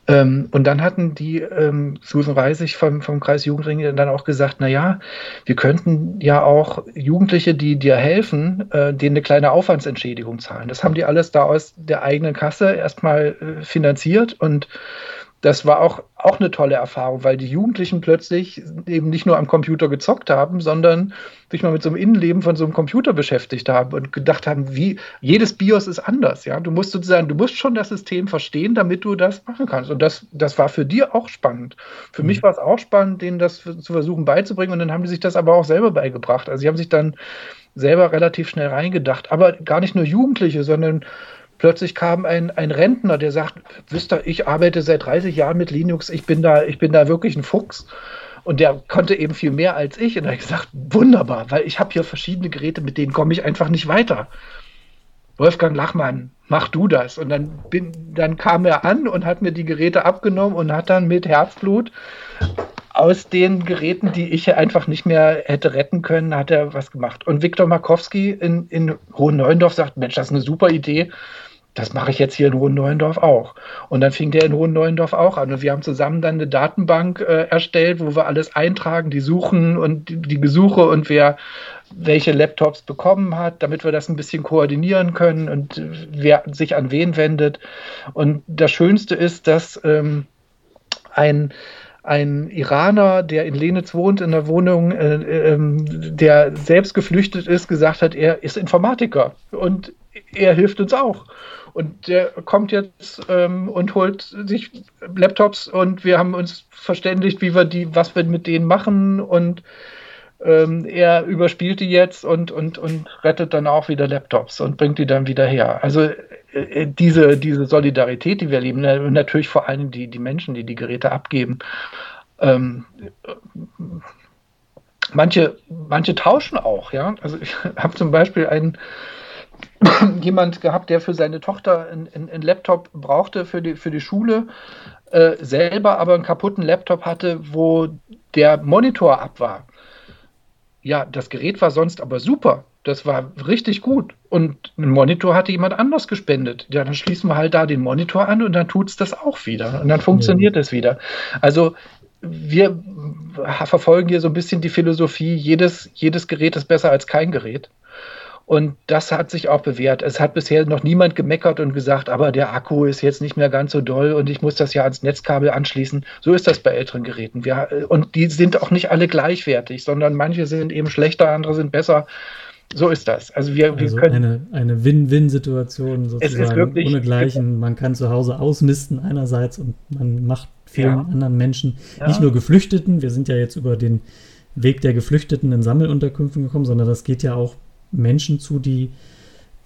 Ähm, und dann hatten die ähm, Susan Reisig vom, vom Kreis Jugendring dann auch gesagt, na ja, wir könnten ja auch Jugendliche, die dir helfen, äh, denen eine kleine Aufwandsentschädigung zahlen. Das haben die alles da aus der eigenen Kasse erstmal äh, finanziert und das war auch, auch eine tolle Erfahrung, weil die Jugendlichen plötzlich eben nicht nur am Computer gezockt haben, sondern sich mal mit so einem Innenleben von so einem Computer beschäftigt haben und gedacht haben, wie jedes BIOS ist anders. Ja, du musst sozusagen, du musst schon das System verstehen, damit du das machen kannst. Und das, das war für die auch spannend. Für mhm. mich war es auch spannend, denen das zu versuchen beizubringen. Und dann haben die sich das aber auch selber beigebracht. Also sie haben sich dann selber relativ schnell reingedacht. Aber gar nicht nur Jugendliche, sondern plötzlich kam ein, ein Rentner, der sagt, wisst ihr, ich arbeite seit 30 Jahren mit Linux, ich bin da, ich bin da wirklich ein Fuchs. Und der konnte eben viel mehr als ich. Und er hat gesagt, wunderbar, weil ich habe hier verschiedene Geräte, mit denen komme ich einfach nicht weiter. Wolfgang Lachmann, mach du das. Und dann, bin, dann kam er an und hat mir die Geräte abgenommen und hat dann mit Herzblut aus den Geräten, die ich einfach nicht mehr hätte retten können, hat er was gemacht. Und Viktor Markowski in, in Hohen Neuendorf sagt, Mensch, das ist eine super Idee das mache ich jetzt hier in Hohen-Neuendorf auch. Und dann fing der in Hohen-Neuendorf auch an. Und wir haben zusammen dann eine Datenbank äh, erstellt, wo wir alles eintragen, die Suchen und die, die, Gesuche und wer welche Laptops bekommen hat, damit wir das ein bisschen koordinieren können und wer sich an wen wendet. Und das Schönste ist, dass ähm, ein ein Iraner, der in Lenitz wohnt, in der Wohnung, äh, äh, der selbst geflüchtet ist, gesagt hat, er ist Informatiker und er hilft uns auch. Und der kommt jetzt ähm, und holt sich Laptops und wir haben uns verständigt, wie wir die, was wir mit denen machen und ähm, er überspielt die jetzt und, und, und rettet dann auch wieder Laptops und bringt die dann wieder her. Also diese, diese Solidarität, die wir erleben, natürlich vor allem die, die Menschen, die die Geräte abgeben. Ähm, manche, manche tauschen auch, ja. Also ich habe zum Beispiel einen jemand gehabt, der für seine Tochter einen Laptop brauchte für die, für die Schule, äh, selber aber einen kaputten Laptop hatte, wo der Monitor ab war. Ja, das Gerät war sonst aber super. Das war richtig gut. Und einen Monitor hatte jemand anders gespendet. Ja, dann schließen wir halt da den Monitor an und dann tut es das auch wieder. Und dann funktioniert es ja. wieder. Also wir verfolgen hier so ein bisschen die Philosophie, jedes, jedes Gerät ist besser als kein Gerät. Und das hat sich auch bewährt. Es hat bisher noch niemand gemeckert und gesagt, aber der Akku ist jetzt nicht mehr ganz so doll und ich muss das ja ans Netzkabel anschließen. So ist das bei älteren Geräten. Wir, und die sind auch nicht alle gleichwertig, sondern manche sind eben schlechter, andere sind besser. So ist das. Also wir, also wir können. Eine, eine Win-Win-Situation sozusagen. Wirklich, ohne Gleichen. Man kann zu Hause ausmisten einerseits und man macht vielen ja. anderen Menschen, ja. nicht nur Geflüchteten, wir sind ja jetzt über den Weg der Geflüchteten in Sammelunterkünften gekommen, sondern das geht ja auch Menschen zu, die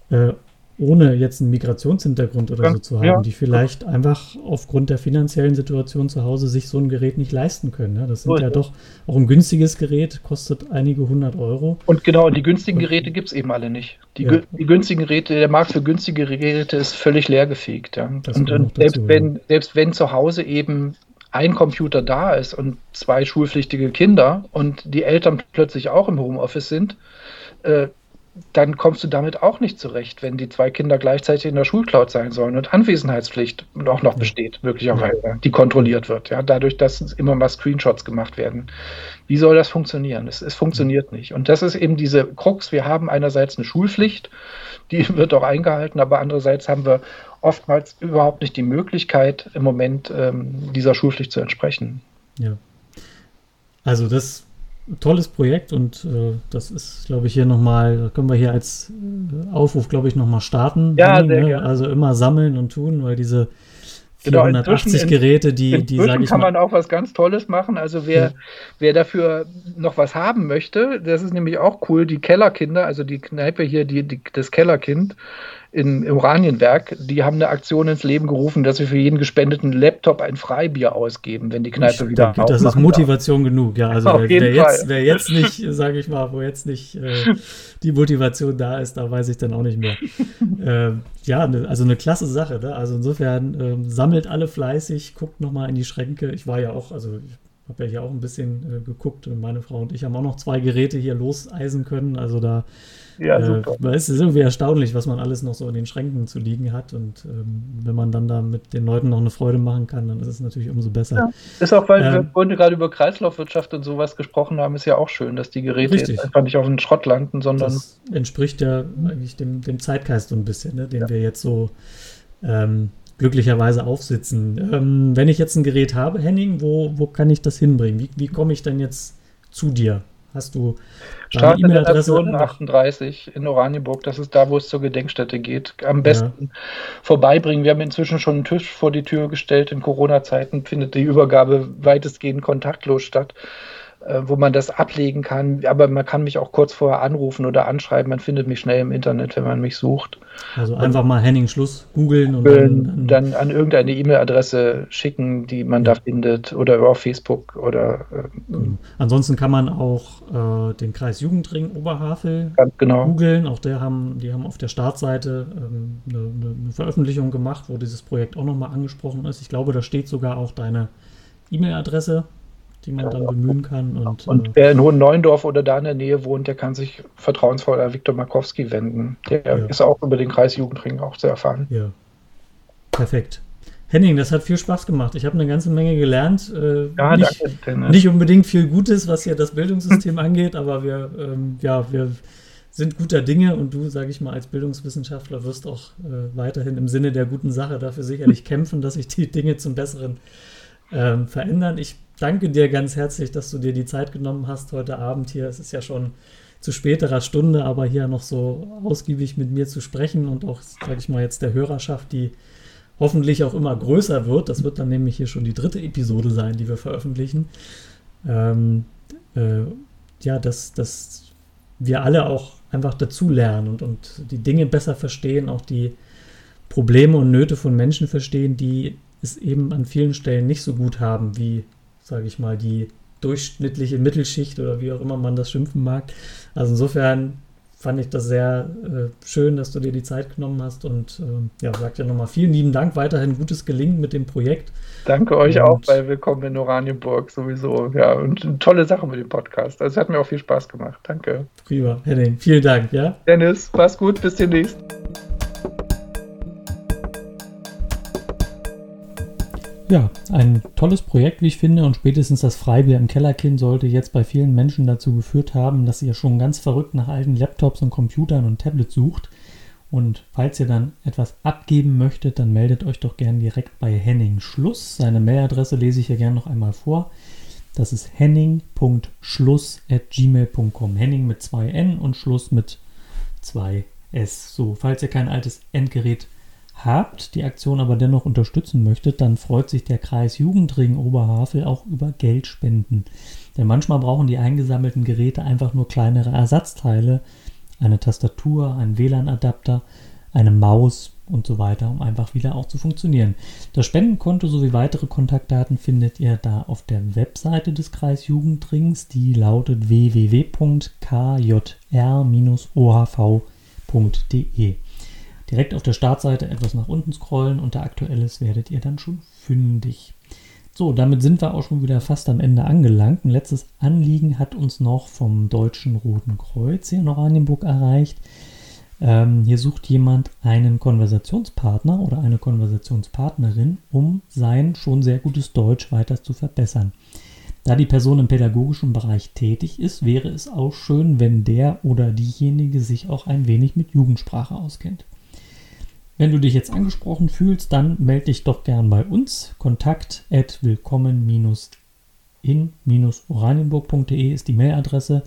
äh, ohne jetzt einen Migrationshintergrund oder so zu haben, ja. die vielleicht einfach aufgrund der finanziellen Situation zu Hause sich so ein Gerät nicht leisten können. Ne? Das sind so ja doch auch ein günstiges Gerät, kostet einige hundert Euro. Und genau, die günstigen Geräte gibt es eben alle nicht. Die, ja. die, günstigen Geräte, der Markt für günstige Geräte ist völlig leergefegt. Ja. Und, und selbst, dazu, wenn, selbst wenn zu Hause eben ein Computer da ist und zwei schulpflichtige Kinder und die Eltern plötzlich auch im Homeoffice sind, äh, dann kommst du damit auch nicht zurecht, wenn die zwei Kinder gleichzeitig in der Schulcloud sein sollen und Anwesenheitspflicht auch noch besteht, möglicherweise, die kontrolliert wird, ja, dadurch, dass immer mal Screenshots gemacht werden. Wie soll das funktionieren? Es, es funktioniert nicht. Und das ist eben diese Krux. Wir haben einerseits eine Schulpflicht, die wird auch eingehalten, aber andererseits haben wir oftmals überhaupt nicht die Möglichkeit, im Moment ähm, dieser Schulpflicht zu entsprechen. Ja. Also das tolles Projekt und äh, das ist, glaube ich, hier nochmal, können wir hier als äh, Aufruf, glaube ich, nochmal starten. Ja, sehr ne? Also immer sammeln und tun, weil diese 480 genau, Geräte, die, die sage ich kann man auch was ganz Tolles machen. Also wer, ja. wer dafür noch was haben möchte, das ist nämlich auch cool, die Kellerkinder, also die Kneipe hier, die, die das Kellerkind, in Oranienberg, die haben eine Aktion ins Leben gerufen, dass sie für jeden gespendeten Laptop ein Freibier ausgeben, wenn die Kneipe ich wieder denke, Das ist Motivation darf. genug, ja. Also wer, wer, jetzt, wer, jetzt, nicht, sage ich mal, wo jetzt nicht äh, die Motivation da ist, da weiß ich dann auch nicht mehr. äh, ja, ne, also eine klasse Sache. Ne? Also insofern äh, sammelt alle fleißig, guckt nochmal in die Schränke. Ich war ja auch, also ich habe ja hier auch ein bisschen äh, geguckt und meine Frau und ich haben auch noch zwei Geräte hier loseisen können. Also da ja, äh, super. Äh, es ist irgendwie erstaunlich, was man alles noch so in den Schränken zu liegen hat. Und ähm, wenn man dann da mit den Leuten noch eine Freude machen kann, dann ist es natürlich umso besser. Ja. Ist auch, weil ähm, wir vorhin gerade über Kreislaufwirtschaft und sowas gesprochen haben, ist ja auch schön, dass die Geräte jetzt einfach nicht auf den Schrott landen, sondern. Das entspricht ja eigentlich dem, dem Zeitgeist so ein bisschen, ne, den ja. wir jetzt so ähm, glücklicherweise aufsitzen. Ähm, wenn ich jetzt ein Gerät habe, Henning, wo, wo kann ich das hinbringen? Wie, wie komme ich denn jetzt zu dir? Hast du Straße e der Nationen 38 in Oranienburg, das ist da, wo es zur Gedenkstätte geht. Am besten ja. vorbeibringen. Wir haben inzwischen schon einen Tisch vor die Tür gestellt. In Corona-Zeiten findet die Übergabe weitestgehend kontaktlos statt. Äh, wo man das ablegen kann. Aber man kann mich auch kurz vorher anrufen oder anschreiben. Man findet mich schnell im Internet, wenn man mich sucht. Also einfach mal Henning Schluss googeln und dann, dann, an irgendeine E-Mail-Adresse schicken, die man ja. da findet oder über Facebook oder. Äh, Ansonsten kann man auch äh, den Kreis Jugendring Oberhavel genau. googeln. Auch der haben, die haben auf der Startseite ähm, eine, eine, Veröffentlichung gemacht, wo dieses Projekt auch nochmal angesprochen ist. Ich glaube, da steht sogar auch deine E-Mail-Adresse die man dann bemühen kann. Und, und äh, wer in Hohen Neuendorf oder da in der Nähe wohnt, der kann sich vertrauensvoll an Viktor Markowski wenden. Der ja. ist auch über den Kreis Jugendring auch zu erfahren. Ja. Perfekt. Henning, das hat viel Spaß gemacht. Ich habe eine ganze Menge gelernt. Äh, ja, nicht, danke, nicht unbedingt viel Gutes, was hier das Bildungssystem angeht, aber wir, ähm, ja, wir sind guter Dinge und du, sage ich mal, als Bildungswissenschaftler wirst auch äh, weiterhin im Sinne der guten Sache dafür sicherlich kämpfen, dass sich die Dinge zum Besseren ähm, verändern. Ich danke dir ganz herzlich, dass du dir die Zeit genommen hast heute Abend hier. Es ist ja schon zu späterer Stunde, aber hier noch so ausgiebig mit mir zu sprechen und auch, sage ich mal, jetzt der Hörerschaft, die hoffentlich auch immer größer wird. Das wird dann nämlich hier schon die dritte Episode sein, die wir veröffentlichen. Ähm, äh, ja, dass, dass wir alle auch einfach dazulernen und, und die Dinge besser verstehen, auch die Probleme und Nöte von Menschen verstehen, die es eben an vielen Stellen nicht so gut haben, wie, sage ich mal, die durchschnittliche Mittelschicht oder wie auch immer man das schimpfen mag. Also insofern fand ich das sehr äh, schön, dass du dir die Zeit genommen hast und äh, ja, sag dir nochmal vielen lieben Dank, weiterhin gutes Gelingen mit dem Projekt. Danke euch und, auch bei Willkommen in Oranienburg sowieso. Ja, und eine tolle Sache mit dem Podcast. Also es hat mir auch viel Spaß gemacht. Danke. Prima, Henning. Vielen Dank, ja. Dennis, mach's gut, bis demnächst. Ja, ein tolles Projekt, wie ich finde, und spätestens das Freibier im Kellerkind sollte jetzt bei vielen Menschen dazu geführt haben, dass ihr schon ganz verrückt nach alten Laptops und Computern und Tablets sucht. Und falls ihr dann etwas abgeben möchtet, dann meldet euch doch gern direkt bei Henning Schluss. Seine Mailadresse lese ich hier gern noch einmal vor. Das ist henning.schluss.gmail.com. Henning mit zwei N und Schluss mit zwei S. So, falls ihr kein altes Endgerät habt, die Aktion aber dennoch unterstützen möchtet, dann freut sich der Kreis Jugendring Oberhavel auch über Geldspenden. Denn manchmal brauchen die eingesammelten Geräte einfach nur kleinere Ersatzteile, eine Tastatur, einen WLAN-Adapter, eine Maus und so weiter, um einfach wieder auch zu funktionieren. Das Spendenkonto sowie weitere Kontaktdaten findet ihr da auf der Webseite des Kreis Jugendrings, die lautet www.kjr-ohv.de direkt auf der Startseite etwas nach unten scrollen. Unter Aktuelles werdet ihr dann schon fündig. So, damit sind wir auch schon wieder fast am Ende angelangt. Ein letztes Anliegen hat uns noch vom Deutschen Roten Kreuz hier in Oranienburg erreicht. Ähm, hier sucht jemand einen Konversationspartner oder eine Konversationspartnerin, um sein schon sehr gutes Deutsch weiter zu verbessern. Da die Person im pädagogischen Bereich tätig ist, wäre es auch schön, wenn der oder diejenige sich auch ein wenig mit Jugendsprache auskennt. Wenn du dich jetzt angesprochen fühlst, dann melde dich doch gern bei uns. Kontakt at willkommen-in-oranienburg.de ist die Mailadresse.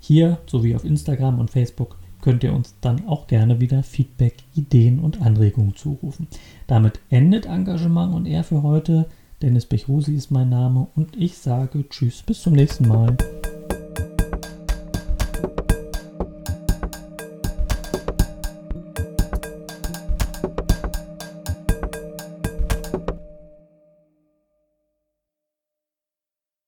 Hier sowie auf Instagram und Facebook könnt ihr uns dann auch gerne wieder Feedback, Ideen und Anregungen zurufen. Damit endet Engagement und er für heute. Dennis Bechrosi ist mein Name und ich sage Tschüss, bis zum nächsten Mal.